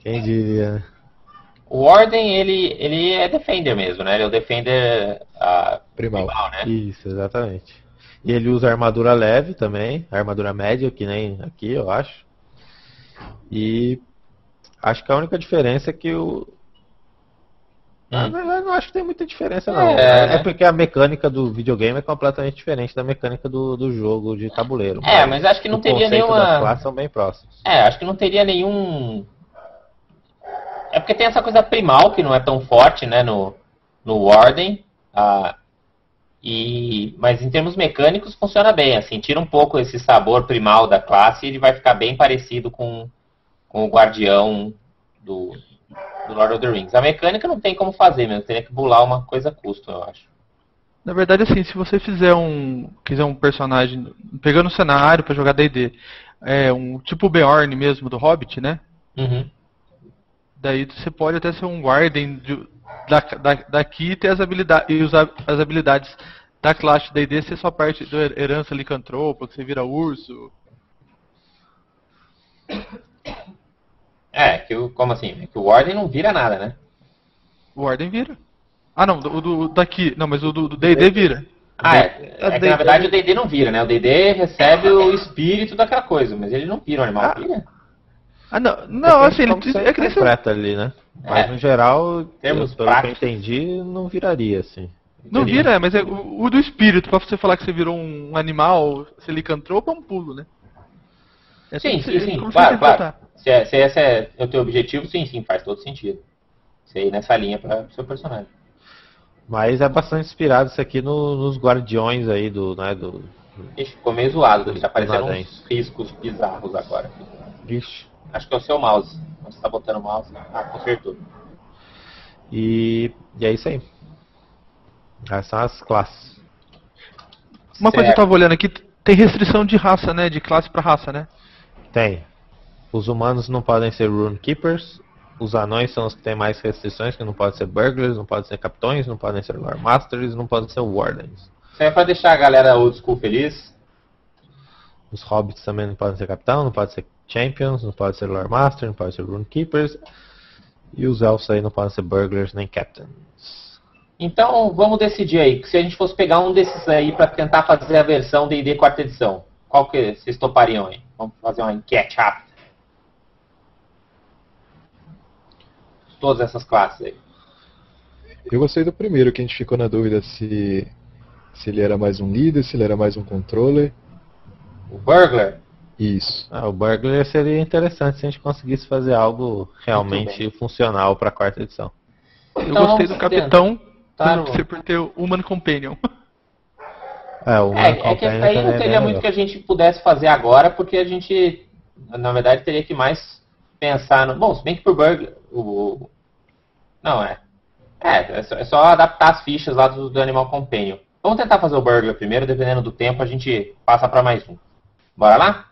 Quem diria? O Warden, ele, ele é Defender mesmo, né? Ele é o Defender uh, primal. primal, né? Isso, exatamente. E ele usa armadura leve também, armadura média, que nem aqui, eu acho. E acho que a única diferença é que o. Na hum. verdade, não acho que tem muita diferença, não. É, é, porque a mecânica do videogame é completamente diferente da mecânica do, do jogo de tabuleiro. É, mas acho que não teria nenhuma. Classes são bem próximos. É, acho que não teria nenhum é porque tem essa coisa primal que não é tão forte, né, no, no Warden. Ah, e, mas em termos mecânicos funciona bem, assim, tira um pouco esse sabor primal da classe e ele vai ficar bem parecido com, com o Guardião do, do Lord of the Rings. A mecânica não tem como fazer mesmo, teria que bular uma coisa custo, eu acho. Na verdade, assim, se você fizer um. quiser um personagem. pegando o cenário para jogar DD, é um tipo Beorn mesmo do Hobbit, né? Uhum. Daí você pode até ser um Warden de, da, da, daqui e ter as habilidades, e usar as habilidades da classe D&D ser só parte da herança licantropa, que você vira urso. É, que o, como assim? É que o Warden não vira nada, né? O Warden vira. Ah não, o do, daqui. Não, mas o do D&D vira. Ah, é. é que, na verdade o D&D não vira, né? O D&D recebe o espírito daquela coisa, mas ele não vira o animal, ah. vira. Ah, não, não assim, ele é que interpreta ali, né? Mas é. no geral, Temos pelo práticos. que eu entendi, não viraria assim. Não vira, mas é o, o, do espírito, pra você falar que você virou um animal, se licantropo, é um pulo, né? É sim, sim, sim, claro, claro. Se, é, se esse é o teu objetivo, sim, sim, faz todo sentido. Você ir nessa linha para o seu personagem. Mas é bastante inspirado isso aqui no, nos guardiões aí do, né, do... Ixi, ficou meio zoado, já apareceram uns riscos bizarros agora. Ixi. Acho que é o seu mouse. Você está botando o mouse. Ah, consertou. E, e é isso aí. Essas são as classes. Uma certo. coisa que eu estava olhando aqui, tem restrição de raça, né? De classe para raça, né? Tem. Os humanos não podem ser Runekeepers. Os anões são os que têm mais restrições, que não podem ser Burglars, não podem ser Capitões, não podem ser Lore Masters, não podem ser Wardens. Isso é pra deixar a galera old school feliz. Os Hobbits também não podem ser Capitão, não podem ser Champions, não pode ser Lore Master, não pode ser Runekeepers. E os Elfos aí não podem ser Burglars nem Captains. Então vamos decidir aí. Se a gente fosse pegar um desses aí para tentar fazer a versão D&D quarta edição, qual que vocês topariam aí? Vamos fazer uma enquete rápida. Todas essas classes aí. Eu gostei do primeiro, que a gente ficou na dúvida se, se ele era mais um líder, se ele era mais um controller. O Burglar? Isso. Ah, o Burglar seria interessante se a gente conseguisse fazer algo realmente funcional para a quarta edição. Eu então, gostei do Capitão tá por, por ter o Human Companion. É, o é, é que aí não é teria é muito que a gente pudesse fazer agora, porque a gente, na verdade, teria que mais pensar no. Bom, se bem que pro Burglar. O... Não, é. É, é só, é só, adaptar as fichas lá do, do Animal Companion. Vamos tentar fazer o Burglar primeiro, dependendo do tempo, a gente passa para mais um. Bora lá?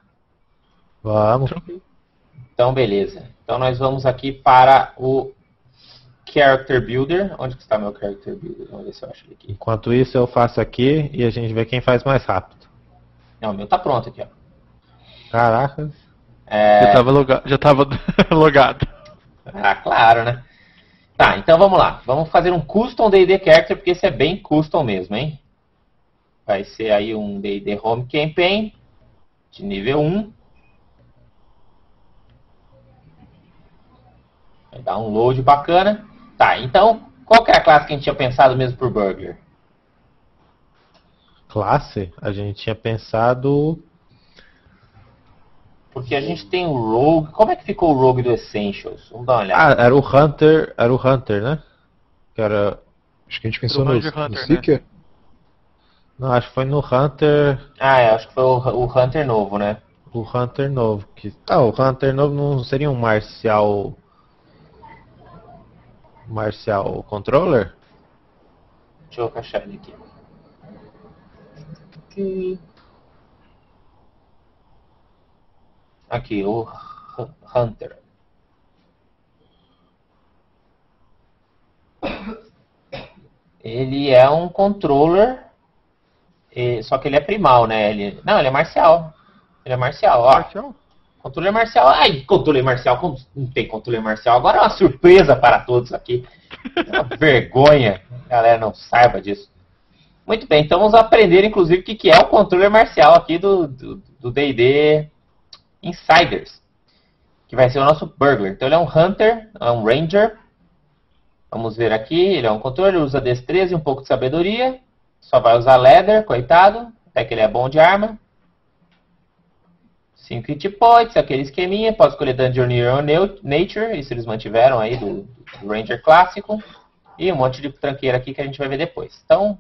Vamos. Então, beleza. Então, nós vamos aqui para o Character Builder. Onde que está meu Character Builder? Vamos ver se eu acho ele aqui. Enquanto isso, eu faço aqui e a gente vê quem faz mais rápido. Não, o meu tá pronto aqui, ó. Caraca. É... Já tava, loga... Já tava logado. Ah, claro, né? Tá, então vamos lá. Vamos fazer um Custom D&D Character, porque esse é bem custom mesmo, hein? Vai ser aí um D&D Home Campaign de nível 1. Vai dar um load bacana. Tá, então, qual que é a classe que a gente tinha pensado mesmo por Burglar? Classe? A gente tinha pensado. Porque a gente tem o Rogue. Como é que ficou o Rogue do Essentials? Vamos dar uma olhada. Ah, era o Hunter. Era o Hunter, né? Que era. Acho que a gente pensou no, Ranger no Hunter, né? Seeker. Não, acho que foi no Hunter. Ah, é, acho que foi o, o Hunter novo, né? O Hunter novo. Que... Ah, o Hunter novo não seria um marcial. Marcial controller? Deixa eu achar ele aqui. Aqui, o Hu- Hunter. Ele é um controller, só que ele é primal, né? Ele, não, ele é marcial. Ele é marcial, ó. Marcial? Controle marcial. Ai, controle marcial. Como não tem controle marcial? Agora é uma surpresa para todos aqui. É uma vergonha. A galera não saiba disso. Muito bem, então vamos aprender, inclusive, o que que é o controle marcial aqui do D&D Insiders. Que vai ser o nosso Burglar. Então ele é um Hunter, é um Ranger. Vamos ver aqui, ele é um controle, usa destreza e um pouco de sabedoria. Só vai usar Leather, coitado. Até que ele é bom de arma. 5 hit points, aquele esqueminha. Pode escolher Dungeoneer ou Neu- Nature. Isso eles mantiveram aí do, do Ranger clássico. E um monte de tranqueira aqui que a gente vai ver depois. Então,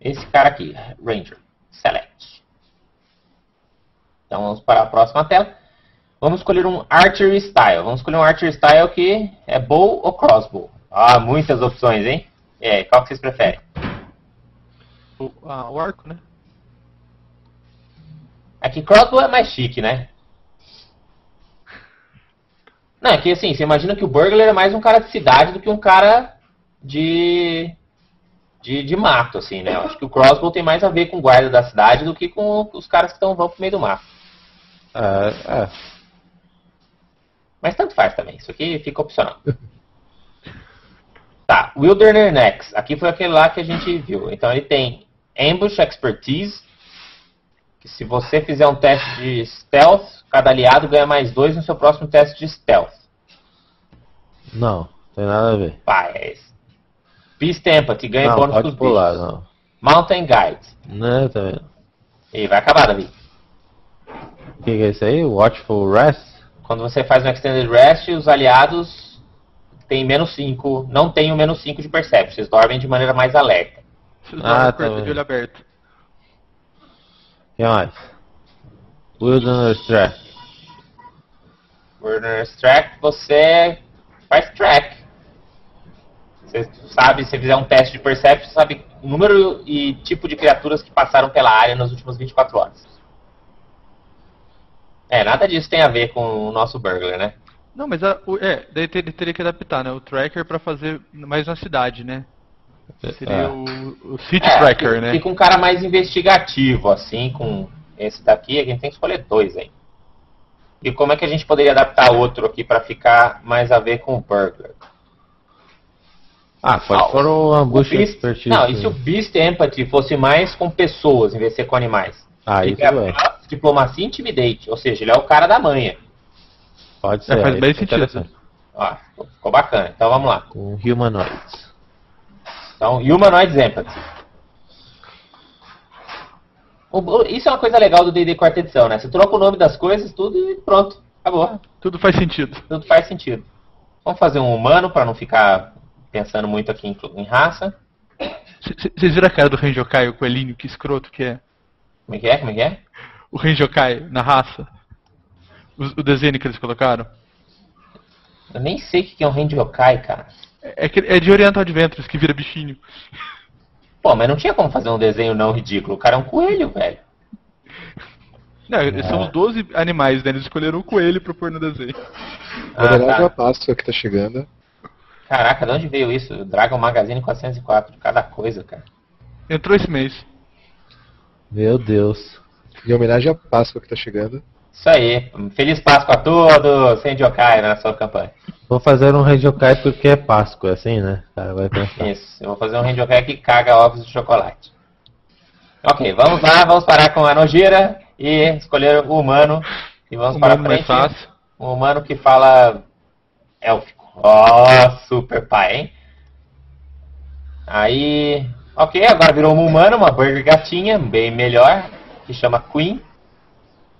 esse cara aqui, Ranger. Select. Então vamos para a próxima tela. Vamos escolher um Archery Style. Vamos escolher um Archery Style que é Bow ou Crossbow. Ah, muitas opções, hein? É, qual que vocês preferem? O, ah, o arco, né? Aqui Crossbow é mais chique, né? Não, é que assim, você imagina que o Burglar é mais um cara de cidade do que um cara de, de, de mato, assim, né? Eu acho que o Crossbow tem mais a ver com guarda da cidade do que com os caras que estão vão pro meio do mato. É, é. Mas tanto faz também, isso aqui fica opcional. Tá, Wilderness Next. Aqui foi aquele lá que a gente viu. Então ele tem Ambush Expertise, que se você fizer um teste de Stealth, cada aliado ganha mais dois no seu próximo teste de Stealth. Não, tem nada a ver. Esse. Beast Empathy, ganha não, bônus pode pros pular, bichos. não. Mountain Guide. Não, tá vendo? E vai acabar, Davi. O que, que é isso aí? Watchful Rest? Quando você faz um Extended Rest, os aliados têm menos 5, não tem o menos 5 de Perception. Vocês dormem de maneira mais alerta. Vocês Ah, tá de vendo. olho aberto. Mais? Wilderness Track. Wilderness Track, você faz track. Você sabe, se você fizer um teste de Perception, você sabe o número e tipo de criaturas que passaram pela área nas últimas 24 horas. É, nada disso tem a ver com o nosso burglar, né? Não, mas a, o- é, daí ter- ele teria que adaptar, né? O tracker pra fazer mais na cidade, né? Seria É. o, o City É, Tracker, fica- né? Fica um cara mais investigativo, assim, com esse daqui. A gente tem que escolher dois aí. E como é que a gente poderia adaptar outro aqui pra ficar mais a ver com o burglar? Ah, pode Ah, pôr o O Ambush Beast- Expertise. não, e se o Beast Empathy fosse mais com pessoas em vez de ser com animais? Ah, isso é é. Diplomacia Intimidate, ou seja, ele é o cara da manha. Pode ser. faz aí bem fica sentido. Ó, ficou- ficou bacana. Então vamos lá. Com Humanoids. Então, Humanoid Empathy. Isso é uma coisa legal do D&D quarta edição, né? Você troca o nome das coisas, tudo e pronto. Acabou. Tudo faz sentido. Tudo faz sentido. Vamos fazer um humano para não ficar pensando muito aqui em, em raça. Vocês viram a cara do Renjokai, o coelhinho, que escroto que é? Como é que é? Como é que é? O Renjokai na raça. O, o desenho que eles colocaram. Eu nem sei o que é um Rendyokai, cara. É, é que- é de Oriental Adventures que vira bichinho. Pô, mas não tinha como fazer um desenho não ridículo. O cara é um coelho, velho. Não, eles são os 12 animais, né? Eles escolheram o coelho pra pôr no desenho. Ah, Na verdade, é a tá. Páscoa que tá chegando. Caraca, de onde veio isso? Dragon Magazine 404, de cada coisa, cara. Entrou esse mês. Meu Deus. Em homenagem à Páscoa que tá chegando. Isso aí. Feliz Páscoa a todos. Rendyokai na sua campanha. Vou fazer um Renjokai porque é Páscoa, assim, né? Vai pensar. Isso. Eu vou fazer um Rendyokai que caga ovos de chocolate. Ok, vamos lá. Vamos parar com a Nojira e escolher o humano. E vamos O para humano frente. fácil. Um humano que fala élfico. Ó, super pai, hein? Aí, Ok, agora virou uma humana, uma burger gatinha, bem melhor, que chama Queen.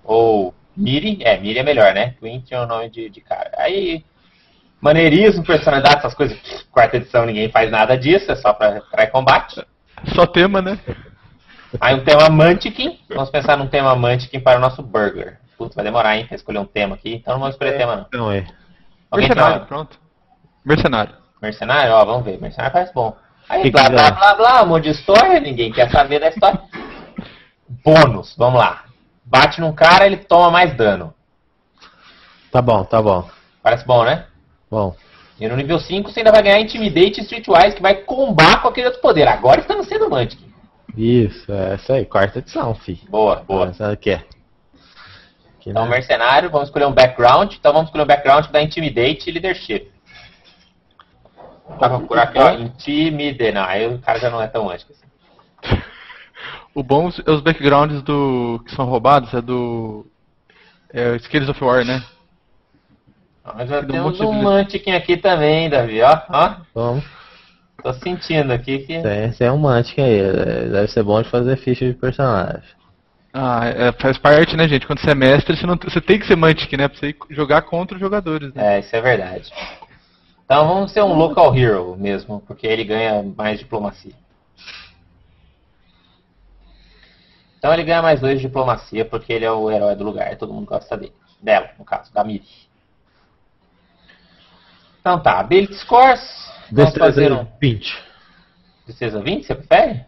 Ou Miri, é, Miri é melhor, né? Queen tinha o um nome de, de cara. Aí, maneirismo, personalidade, essas coisas, quarta edição ninguém faz nada disso, é só pra, pra combate. Só tema, né? Aí um tema Mantiquin, vamos pensar num tema Mantiquin para o nosso burger. Putz, vai demorar, hein, pra escolher um tema aqui, então não vamos escolher é, tema não. Não é. Alguém Mercenário, pronto. Mercenário. Mercenário, ó, vamos ver, Mercenário parece bom. Aí, Que blá, que blá, dá? blá, blá, um monte de história, ninguém quer saber da história. Bônus, vamos lá. Bate num cara, ele toma mais dano. Tá bom, tá bom. Parece bom, né? Bom. E no nível 5 você ainda vai ganhar Intimidate e Streetwise, que vai combar com aquele outro poder. Agora estamos sendo Mantic. Isso, é essa aí, quarta edição, fi. Boa, boa. O que é? Que Então, não- mercenário, vamos escolher um background. Então, vamos escolher um background dá Intimidate e Leadership. Pra procurar aqui, ó, Intimidate. Não, aí o cara já não é tão antes assim. O bom é os backgrounds do que são roubados é do é, o Scales of War, né? Mas já Tem um temos monte de um bilhete. Mantiquin aqui também, Davi, ó. ó. Vamos. Tô sentindo aqui que... Tem, tem um Mantic aí. Deve ser bom de fazer ficha de personagem. Ah, é, faz parte, né, gente? Quando você é mestre, você, não, você tem que ser Mantic, né? Pra você jogar contra os jogadores, né? É, isso é verdade. Então vamos ser um local hero mesmo, porque ele ganha mais diplomacia. Então ele ganha mais dois de diplomacia, porque ele é o herói do lugar, todo mundo gosta dele. Dela, no caso, da Miri. Então tá, Ability Scores. Vamos fazer um 20. Destreza 20, você prefere?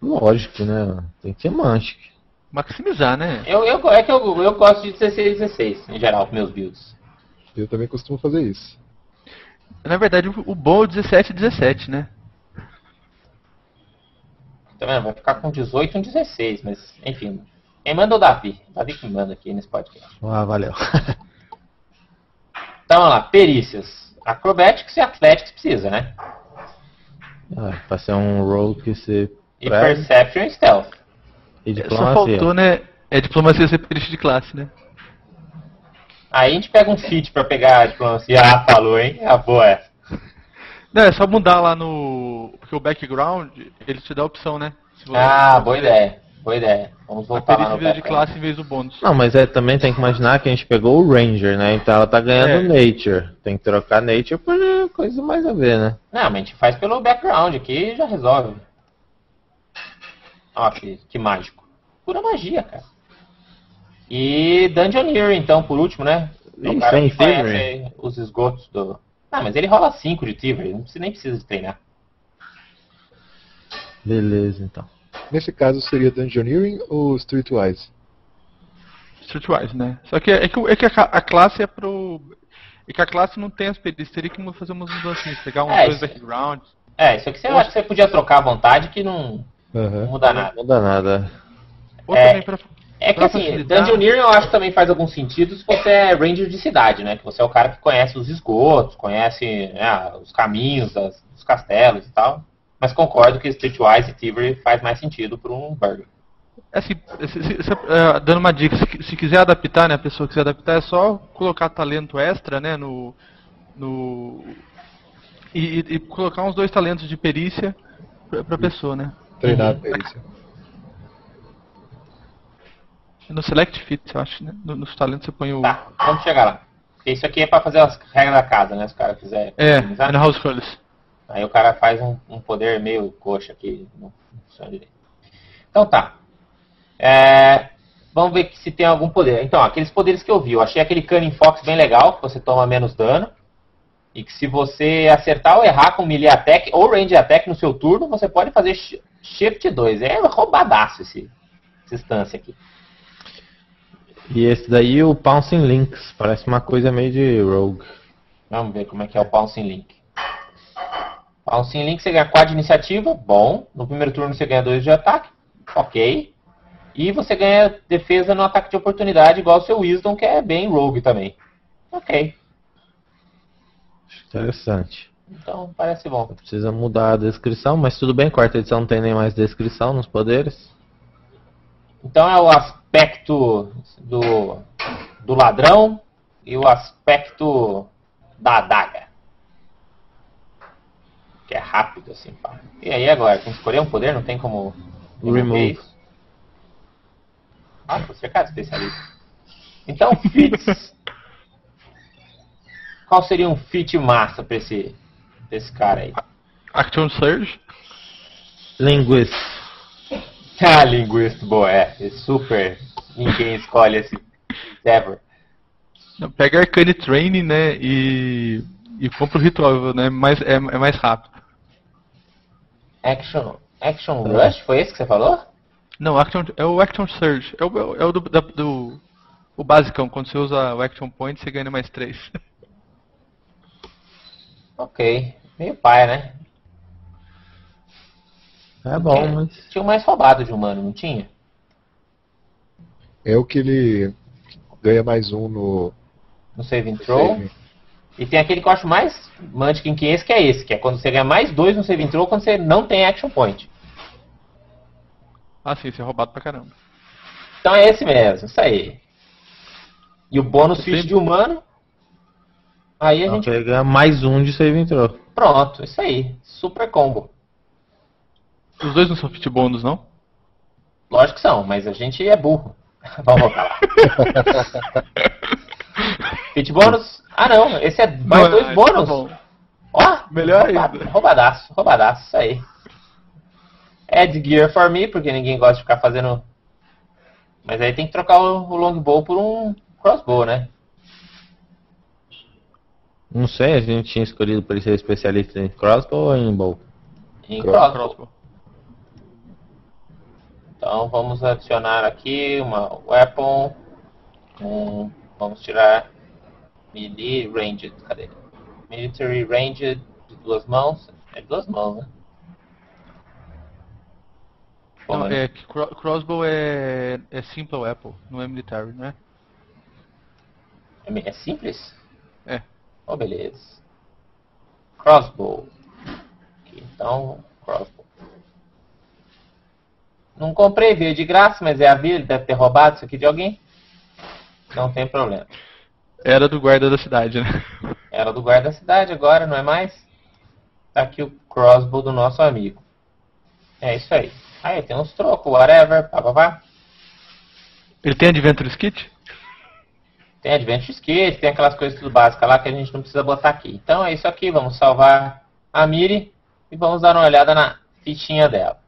Lógico, né? Tem que ser Mantic. Maximizar, né? Eu, eu, é que eu, eu gosto de 16 16, em geral, com meus builds. Eu também costumo fazer isso. Na verdade, o, bom é o 17 17, né? Tá vendo? Vai ficar com 18 e um 16, mas enfim. Quem manda é o Davi. Davi que manda aqui nesse podcast. Ah, valeu. Então vamos lá, perícias. Acrobatics e Athletics precisa, né? ah, pra ser um roll que você. E Prego. Perception e Stealth. E Só diplomacia. faltou, né? É diplomacia ser perícia de classe, né? Aí a gente pega um feat pra pegar a diplomacia. Ah, falou, hein? Ah, boa essa. Não, é só mudar lá no. Porque o background, ele te dá a opção, né? Se você- Ah, boa ideia. Boa ideia. Vamos A voltar lá perícia no vira de background. classe em vez do bônus. Não, mas é, também tem que imaginar que a gente pegou o Ranger, né? Então ela tá ganhando Nature. Tem que trocar Nature por eh, coisa mais a ver, né? Não, mas a gente faz pelo background aqui e já resolve. Ó, que, que mágico. Pura magia, cara. E Dungeoneer, então, por último, né? É o cara sem que conhece Thievery. os esgotos do... Ah, mas ele rola 5 de Thievery, não precisa, nem precisa de treinar. Beleza, então. Nesse caso seria Dungeoneering ou Streetwise? Streetwise, né? Só que, é que, é que a, a classe é pro. É que a classe não tem as perícias, teria que fazer umas mudanças, pegar uns É, dois isso- backgrounds. É, isso aqui você, eu acho que você podia trocar à vontade que não, não Aham. muda nada. Não muda nada. Ou É. também pra. É que assim. Dungeoneer eu acho que também faz algum sentido se você é ranger de cidade, né? Que você é o cara que conhece os esgotos, conhece né, os caminhos das- dos castelos e tal. Mas concordo que Streetwise e Thievery faz mais sentido para um burger. É assim, se- se- se- é, dando uma dica, se, se quiser adaptar, né? A pessoa quiser adaptar, é só colocar talento extra, né? No. no e, e- e colocar uns dois talentos de perícia pra, pra pessoa, né? Treinar a perícia. No Select Fit, eu acho, né? No- nos talentos você põe o. Tá, vamos chegar lá. Porque isso aqui é para fazer as regras da casa, né? Se o cara quiser É, é no House Rules. Aí o cara faz um, um poder meio coxa que não funciona direito. Então tá. É, vamos ver se tem algum poder. Então, aqueles poderes que eu vi. Eu achei aquele Cunning Fox bem legal, que você toma menos dano. E que se você acertar ou errar com melee attack ou range attack no seu turno, você pode fazer shi- shift 2. É roubadaço esse, essa instância aqui. E esse daí, o Pouncing Links. Parece uma coisa meio de rogue. Vamos ver como é que é o Pouncing Link. Pouncing Link você ganha 4 de iniciativa, bom. No primeiro turno você ganha 2 de ataque, ok. E você ganha defesa no ataque de oportunidade, igual o seu Wisdom, que é bem rogue também. Ok, Interessante. então parece bom. Precisa mudar a descrição, mas tudo bem, quarta edição não tem nem mais descrição nos poderes. Então é o aspecto do, do ladrão e o aspecto da adaga. Que é rápido, assim, pá. E aí agora, tem que escolher um poder, não tem como Remove. isso? Ah, você é cara especialista. Então, fits. Qual seria um fit massa pra esse, pra esse cara aí? Action Surge. Linguist. Ah, linguista, boa, é. é super. Ninguém escolhe esse ever. Pega Arcane Training, né? E. E compra o Ritual, né? Mais, é, é mais rápido. Action, action Rush, foi esse que você falou? Não, action, é o Action Surge. É o, é o do, da- do. O basicão. Quando você usa o Action Point, você ganha mais 3. Ok. Meio paia, né? É bom, mas. Tinha o mais roubado de humano, não tinha? É o que ele ganha mais um no No save and throw. save. E tem aquele que eu acho mais Mantic que esse, que é esse, que é quando você ganha mais dois no save and throw quando você não tem action point. ah, sim, esse é roubado pra caramba. Então é esse mesmo, isso aí. E o bônus Você feat tem- de humano. Aí a Então gente. pega mais um de save intro. Pronto, isso aí. Super combo. Os dois não são fit bônus, não? Lógico que são, mas a gente é burro. Vamos voltar lá. Feat bônus? Ah não, esse é mais Não, dois tá bônus. bom. Ó, Melhor roubado- ainda. Roubadaço, roubadaço, isso aí. Add gear for me, porque ninguém gosta de ficar fazendo. Mas aí tem que trocar o, o longbow por um crossbow, né? Não sei, a gente tinha escolhido para ele ser especialista em crossbow ou em bow. Em Cross- crossbow. Crossbow. Então vamos adicionar aqui uma weapon. Um, vamos tirar melee ranged. Cadê? Military ranged de duas mãos. É duas mãos, né? Não, mano, é que cro- crossbow é, é simple Apple, não é military, né? é, é simples? É. Oh, beleza. Crossbow. Então, crossbow. Não comprei, veio de graça, mas é a vida, ele deve ter roubado isso aqui de alguém. Não tem problema. Era do guarda da cidade, né? Era do guarda da cidade agora, não é mais? Tá aqui o crossbow do nosso amigo. É isso aí. Aí tem uns trocos, whatever, pá, pá, pá. Ele tem Adventure Kit? Tem Adventure Skate, tem aquelas coisas tudo básicas lá que a gente não precisa botar aqui. Então é isso aqui, vamos salvar a Miri e vamos dar uma olhada na fichinha dela.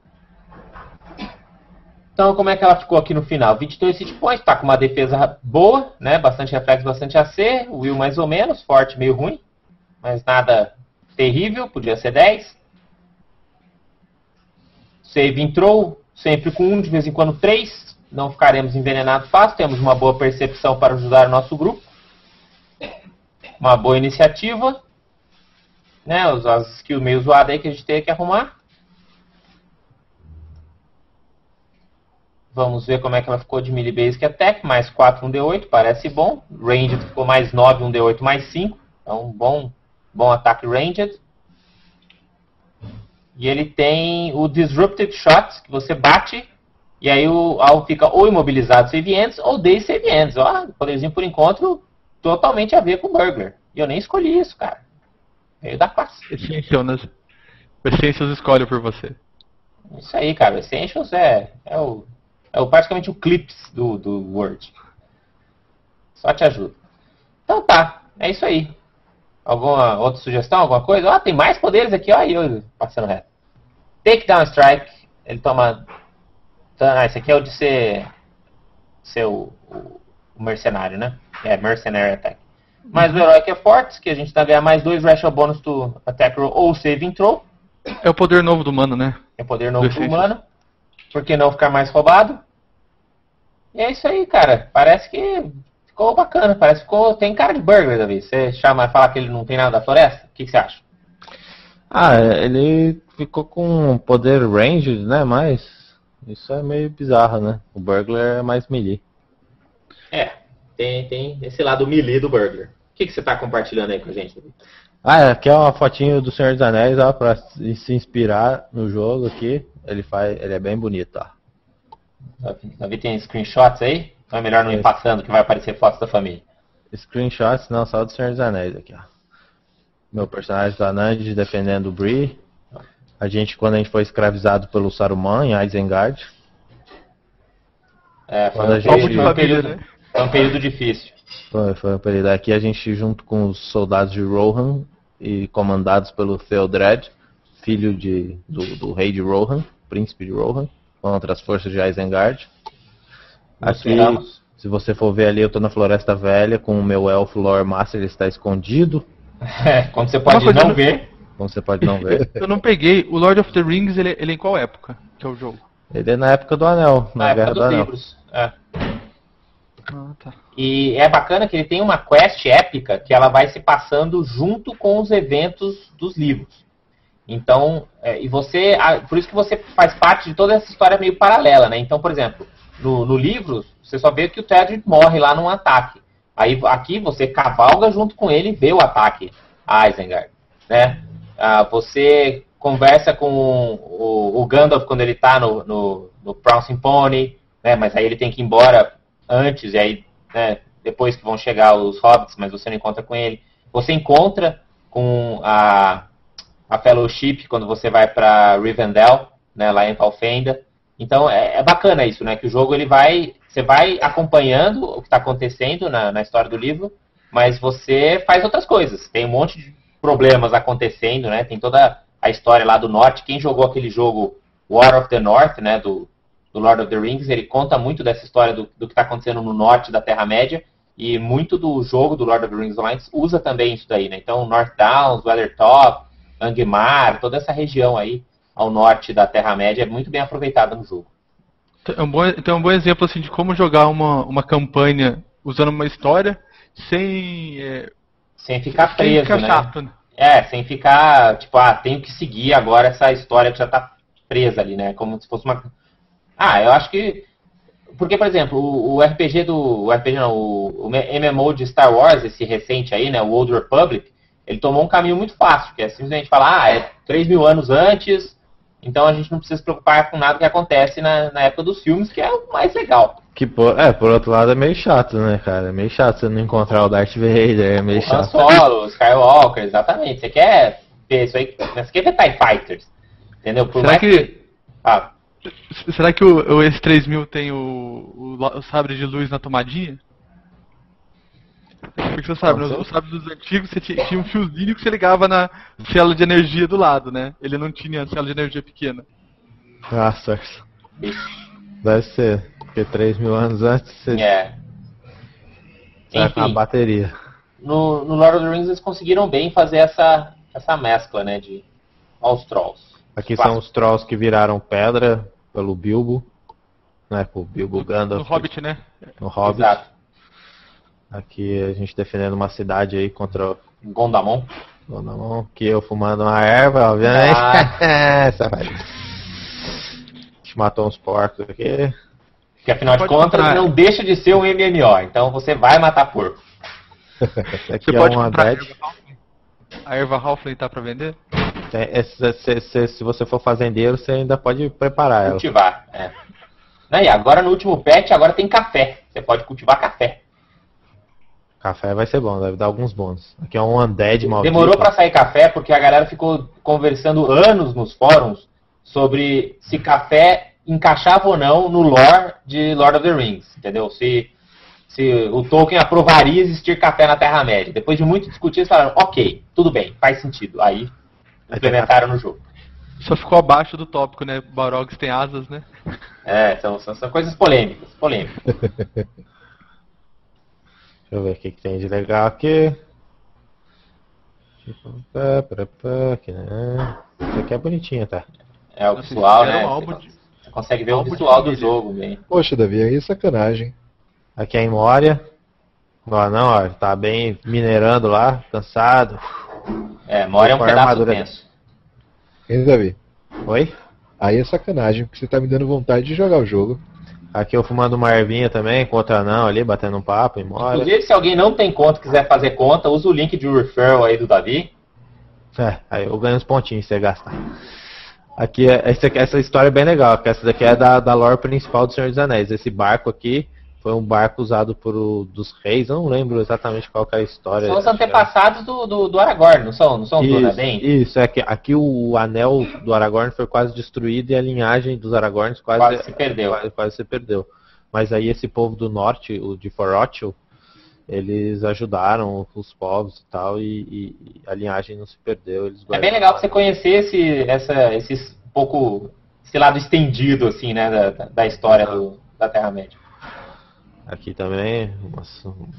Então como é que ela ficou aqui no final? 22 hit points, tá com uma defesa boa, né? Bastante reflexo, bastante AC, o Will mais ou menos, forte meio ruim, mas nada terrível, podia ser 10. Save entrou, sempre com 1, de vez em quando 3. Não ficaremos envenenados fácil, temos uma boa percepção para ajudar o nosso grupo. Uma boa iniciativa. Né, as skills meio zoadas aí que a gente tem que arrumar. Vamos ver como é que ela ficou de melee basic attack, mais 4, 1d8, parece bom. Ranged ficou mais 9, 1d8, mais 5. Então, bom, bom ataque ranged. E ele tem o Disruptive Shot, que você bate, e aí o alvo fica ou imobilizado save ends, ou day save ends. Ó, poderzinho por encontro, totalmente a ver com o Burglar. E eu nem escolhi isso, cara. Veio da classe. Essential? O Essentials escolhe por você. Isso aí, cara. Essentials é, é, o, é o, praticamente o clips do, do Word. Só te ajuda. Então tá, é isso aí. Alguma outra sugestão, alguma coisa? Ah, tem mais poderes aqui, ó, eu passando reto. Takedown Strike, ele toma. Ah, esse aqui é o de ser. ser o, o, o mercenário, né? É, Mercenary Attack. Mas o herói que é forte, que a gente tá ganhando mais dois rational bônus to attack roll ou saving throw. É o poder novo do mano, né? É poder novo do Defeito. humano. Por que não ficar mais roubado? E é isso aí, cara. Parece que ficou bacana. Parece que ficou. Tem cara de burglar, Davi. Você chama falar que ele não tem nada da floresta? O que, que você acha? Ah, ele ficou com poder ranged, né? Mas isso é meio bizarro, né? O burglar é mais melee. É, tem, tem esse lado melee do burglar. O que, que você tá compartilhando aí com a gente, Davi? Ah, aqui é uma fotinho do Senhor dos Anéis, ó, pra se inspirar no jogo aqui. Ele faz, ele é bem bonito, ó. Davi, tem screenshots aí? Então é melhor não ir Esse. passando que vai aparecer fotos da família. Screenshots, não, só do Senhor dos Anéis aqui, ó. Meu personagem do Anand defendendo o Bree. A gente, quando a gente foi escravizado pelo Saruman em Isengard. É, foi Quando a um, gente- período, foi um período, né? foi um período difícil. Foi, foi um período. Aqui a gente, junto com os soldados de Rohan e comandados pelo Theodred, filho de, do, do rei de Rohan, príncipe de Rohan, contra as forças de Isengard. Aqui, se você for ver ali, eu tô na Floresta Velha com o meu elfo Lore Master, ele está escondido, É, como você pode não no- ver, como você pode não ver. Eu não peguei. O Lord of the Rings, ele, ele é em qual época que é o jogo? Ele é na época do Anel, na, na época Guerra do Anel. livros. É. Ah, tá. E é bacana que ele tem uma quest épica que ela vai se passando junto com os eventos dos livros. Então, é, e você, por isso que você faz parte de toda essa história meio paralela, né? Então, por exemplo, no, no livro, você só vê que o Tedrick morre lá num ataque. Aí aqui você cavalga junto com ele e vê o ataque a Isengard, né? Ah, você conversa com o, o Gandalf quando ele tá no, no, no Prancing Pony, né? Mas aí ele tem que ir embora antes, e aí, né, depois que vão chegar os hobbits, mas você não encontra com ele. Você encontra com a, a Fellowship quando você vai para Rivendell, né, lá em Valfenda. Então é, é bacana isso, né? Que o jogo ele vai, você vai acompanhando o que está acontecendo na, na história do livro, mas você faz outras coisas. Tem um monte de problemas acontecendo, né? Tem toda a história lá do norte. Quem jogou aquele jogo War of the North, né? Do, do Lord of the Rings, ele conta muito dessa história do, do que está acontecendo no norte da Terra-média. E muito do jogo do Lord of the Rings Online usa também isso daí, né? Então, North Downs, Weathertop, Angmar, toda essa região aí ao norte da Terra-média é muito bem aproveitada no jogo. É um bom, então é um bom exemplo assim de como jogar uma, uma campanha usando uma história sem, é, Sem ficar sem preso, ficar né? chato, né? É, sem ficar, tipo, ah, tenho que seguir agora essa história que já tá presa ali, né? Como se fosse uma. Ah, eu acho que. Porque, por exemplo, o, o RPG do. O RPG não, o, o MMO de Star Wars, esse recente aí, né? O Old Republic, ele tomou um caminho muito fácil, que é simplesmente falar, ah, é 3 mil anos antes, então a gente não precisa se preocupar com nada que acontece na, na época dos filmes, que é o mais legal. Que, por, é, por outro lado é meio chato, né, cara? É meio chato você não encontrar o Darth Vader, é meio O Han chato. Solo, o Skywalker, exatamente. Você quer ver isso aí, você quer ver TIE Fighters, entendeu? Por Será mais que, Ah, será que o, o S3000 tem o, o, o sabre de luz na tomadinha? Porque você sabe, nos sei. os sabres dos antigos você tinha, tinha um fiozinho que você ligava na célula de energia do lado, né? Ele não tinha célula de energia pequena. Nossa, bicho. deve ser. Porque 3 mil anos antes você É. tá com a bateria. no, no Lord of the Rings eles conseguiram bem fazer essa, essa mescla, né, de aos trolls. Aqui Quatro. são os trolls que viraram pedra pelo Bilbo. Né, pro Bilbo Gandalf. No Hobbit, né? No Hobbit. Exato. Aqui a gente defendendo uma cidade aí contra o Gondamon. Gondamon. Que eu fumando uma erva, obviamente. Ah. Essa vai. A gente matou uns porcos aqui. Que afinal de contas comprar. não deixa de ser um MMO. Então você vai matar porco. Esse aqui Você é pode uma comprar? A erva Halfling tá pra vender? Tem- esse- se, se- se você for fazendeiro, você ainda pode preparar ela. Cultivar. É. E agora no último patch, agora tem café. Você pode cultivar café. Café vai ser bom, deve dar alguns bônus. Aqui é um undead maldito. Demorou pra sair café porque a galera ficou conversando anos nos fóruns sobre se café encaixava ou não no lore de Lord of the Rings, entendeu? Se, se o Tolkien aprovaria existir café na Terra-média. Depois de muito discutir, eles falaram, ok, tudo bem, faz sentido. Aí implementaram no jogo. Só ficou abaixo do tópico, né? Balrogs tem asas, né? É, são, são, são coisas polêmicas, polêmicas. Deixa eu ver o que, que tem de legal aqui. Aqui, né? Isso aqui é bonitinho, tá? É o visual, né? um Você de- consegue ver o visual do jogo, bem. Poxa, Davi, aí é sacanagem. Aqui é em Moria. Ó, não, ó, tá bem minerando lá, cansado. É, Moria é um pedaço tenso. Hein, Davi? Oi? Aí é sacanagem, porque você tá me dando vontade de jogar o jogo. Aqui eu fumando uma ervinha também, com outra não ali, batendo um papo em Moria. Inclusive, se alguém não tem conta e quiser fazer conta, usa o link de referral aí do Davi. É, aí eu ganho uns pontinhos se você gastar. Aqui, é- essa, essa história é bem legal, que essa daqui é da, da lore principal do Senhor dos Anéis. Esse barco aqui foi um barco usado por o, dos reis, eu não lembro exatamente qual é a história. São os antepassados do, do, do, Aragorn, não são, não são isso, do Dunaden? Isso, é que aqui o anel do Aragorn foi quase destruído e a linhagem dos Aragorns quase, quase se perdeu. Quase, quase, se perdeu. Mas aí esse povo do norte, o de Forochel, eles ajudaram os povos e tal, e, e, a linhagem não se perdeu. É bem legal você conhecer esse, essa, esse pouco, esse lado estendido, assim, né, da, da história do, da Terra-média. Aqui também, uma,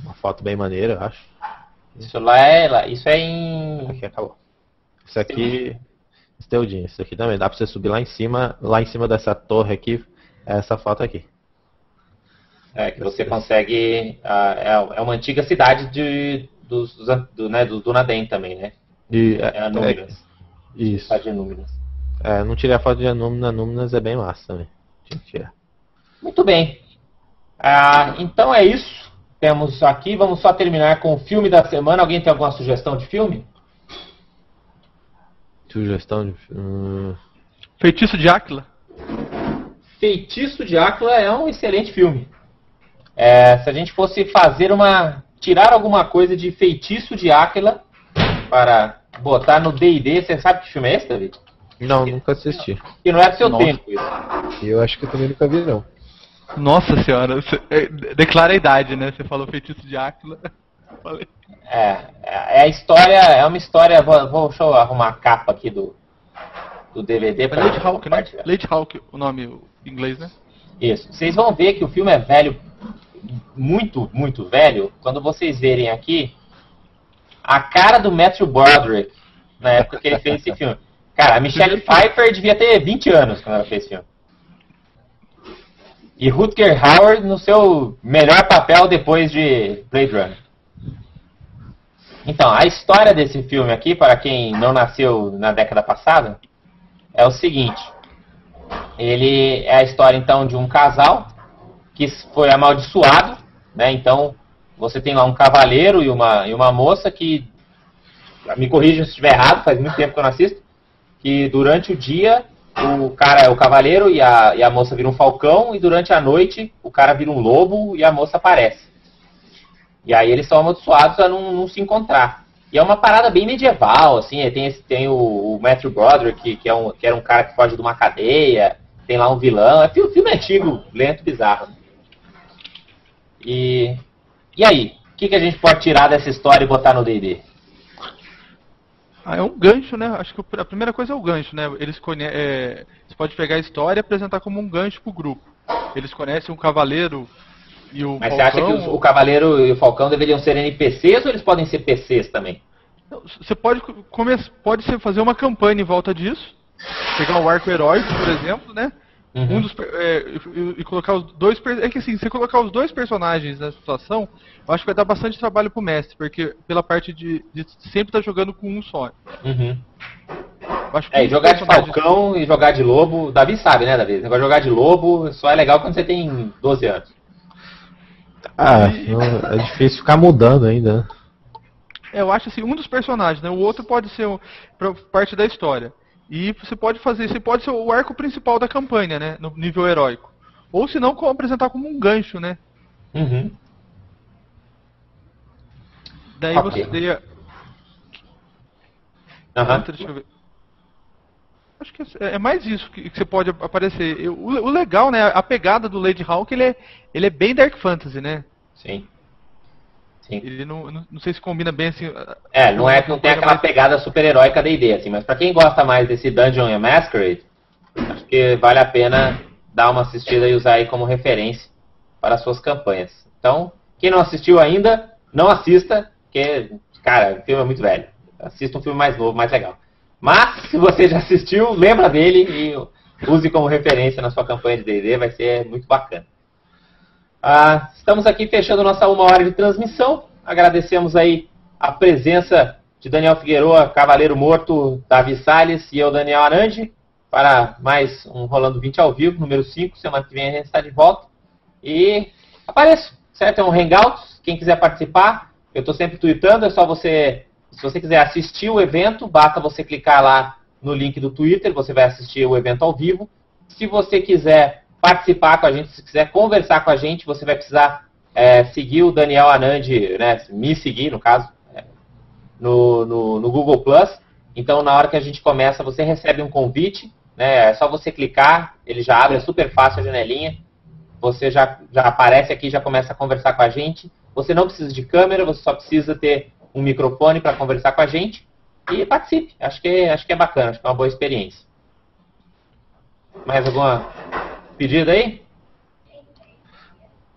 uma, foto bem maneira, eu acho. Isso lá é, isso é em... Aqui acabou. Isso aqui, Esteudinho, isso aqui também, dá pra você subir lá em cima, lá em cima dessa torre aqui, é essa foto aqui. É, que você consegue. Uh, é, uma antiga cidade de, dos, do, né, do Dunaden também, né? E, é, é Núminas. É, isso. Cidade de Núminas. É, não tirei a foto de Núminas, Núminas é bem massa também. Tinha que tirar. Muito bem. Ah, então é isso. Temos aqui, vamos só terminar com o filme da semana. Alguém tem alguma sugestão de filme? Sugestão de filme. Feitiço de Áquila. Feitiço de Áquila é um excelente filme. É, se a gente fosse fazer uma. tirar alguma coisa de feitiço de Áquila para botar no DD, você sabe que filme é esse, David? Não, nunca assisti. E não é do seu Nossa. tempo isso. Eu acho que eu também nunca vi, não. Nossa senhora, você, é, declara a idade, né? Você falou feitiço de Áquila. É, é, é a história, é uma história. Vou, vou, deixa eu arrumar a capa aqui do, do DVD. É Lady Hawk, né? Lady Hawk, o nome em inglês, né? Isso. Vocês vão ver que o filme é velho muito, muito velho, quando vocês verem aqui a cara do Matthew Broderick na época que ele fez esse filme. Cara, a Michelle Pfeiffer devia ter 20 anos quando ela fez esse filme. E Rutger Hauer no seu melhor papel depois de Blade Runner. Então, a história desse filme aqui, para quem não nasceu na década passada, é o seguinte. Ele é a história então de um casal que foi amaldiçoado, né? Então, você tem lá um cavaleiro e uma, e uma moça que, me corrija se estiver errado, faz muito tempo que eu não assisto, que durante o dia o cara é o cavaleiro e a, e a moça vira um falcão, e durante a noite o cara vira um lobo e a moça aparece. E aí eles são amaldiçoados a não, não se encontrar. E é uma parada bem medieval, assim, tem, esse, tem o, o Matthew Broderick, que, que, é um, que era um cara que foge de uma cadeia, tem lá um vilão, é filme, filme antigo, lento, bizarro. E, e aí? O que, que a gente pode tirar dessa história e botar no D&D? Ah, é um gancho, né? Acho que a primeira coisa é o gancho, né? Eles conhecem, é, você pode pegar a história e apresentar como um gancho pro grupo. Eles conhecem o cavaleiro e o Mas Falcão, você acha que o, o cavaleiro e o Falcão deveriam ser NPCs ou eles podem ser PCs também? Você pode, começar, pode fazer uma campanha em volta disso. Pegar o arco heróico, por exemplo, né? Uhum. Um dos, é, e, e, colocar os dois. É que assim, se colocar os dois personagens nessa situação, eu acho que vai dar bastante trabalho pro mestre, porque pela parte de, de sempre estar tá jogando com um só. Uhum. é, jogar de falcão e jogar de lobo. Davi sabe, né, Davi? Negócio de jogar de lobo só é legal quando você tem 12 anos. Ah, é difícil ficar mudando ainda. Né? É, eu acho assim, um dos personagens, né? O outro pode ser parte da história. E você pode fazer, você pode ser o arco principal da campanha, né? No nível heróico. Ou se não, apresentar como um gancho, né? Uhum. Daí okay. você teria. Uhum. Deixa eu ver. Acho que é, é mais isso que, que você pode aparecer. O, o, legal, né? A pegada do Lady Hawk, ele é, ele é bem Dark Fantasy, né? Sim. Sim. Ele não, não, não, sei se combina bem assim. É, não, é, não tem aquela mais... pegada super-heróica da ideia, assim, mas para quem gosta mais desse Dungeon and Masquerade, acho que vale a pena dar uma assistida e usar aí como referência para as suas campanhas. Então, quem não assistiu ainda, não assista, porque, cara, o filme é muito velho. Assista um filme mais novo, mais legal. Mas, se você já assistiu, lembra dele e use como referência na sua campanha de D&D, vai ser muito bacana. Ah, estamos aqui fechando nossa uma hora de transmissão. Agradecemos aí a presença de Daniel Figueroa, Cavaleiro Morto, Davi Salles e eu, Daniel Arange, para mais um Rolando 20 ao vivo, número 5. Semana que vem a gente está de volta. E apareço, certo? É um Hangouts. Quem quiser participar, eu estou sempre tweetando, é só você. Se você quiser assistir o evento, basta você clicar lá no link do Twitter, você vai assistir o evento ao vivo. Se você quiser participar com a gente, se quiser conversar com a gente, você vai precisar é, seguir o Daniel Anand, né, me seguir, no caso, é, no, no, no, Google Plus. Então, na hora que a gente começa, você recebe um convite, né, é só você clicar, ele já abre, é super fácil a janelinha. Você já, já aparece aqui, já começa a conversar com a gente. Você não precisa de câmera, você só precisa ter um microfone para conversar com a gente. E participe, acho que, acho que é bacana, acho que é uma boa experiência. Mais alguma pedida aí?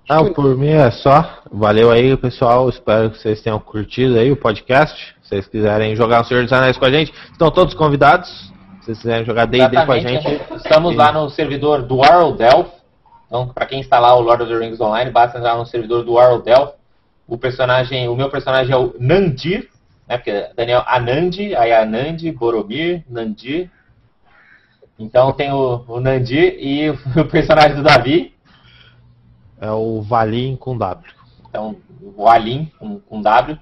Não, por mim é só. Valeu aí, pessoal. Espero que vocês tenham curtido aí o podcast. Se vocês quiserem jogar o Senhor dos Anéis com a gente, estão todos convidados. Se vocês quiserem jogar D&D com a gente. Estamos lá no servidor do World Elf. Então, para quem instalar o Lord of the Rings Online, basta entrar no servidor do World Elf. O personagem, o meu personagem é o Nandir, né? Porque Daniel Anandi, aí Anand, Boromir, Nandir. Então tem o, o Nandir e o personagem do Davi, é o Valim com W. Então, o Alim com, com W.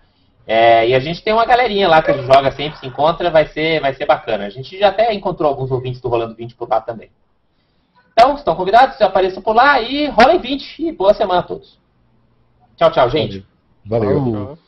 É, e a gente tem uma galerinha lá que a gente joga sempre, se encontra, vai ser, vai ser bacana. A gente já até encontrou alguns ouvintes do Rolando 20 por lá também. Então, estão convidados, apareçam por lá e rolem 20. E boa semana a todos. Tchau, tchau, gente. Valeu. Valeu.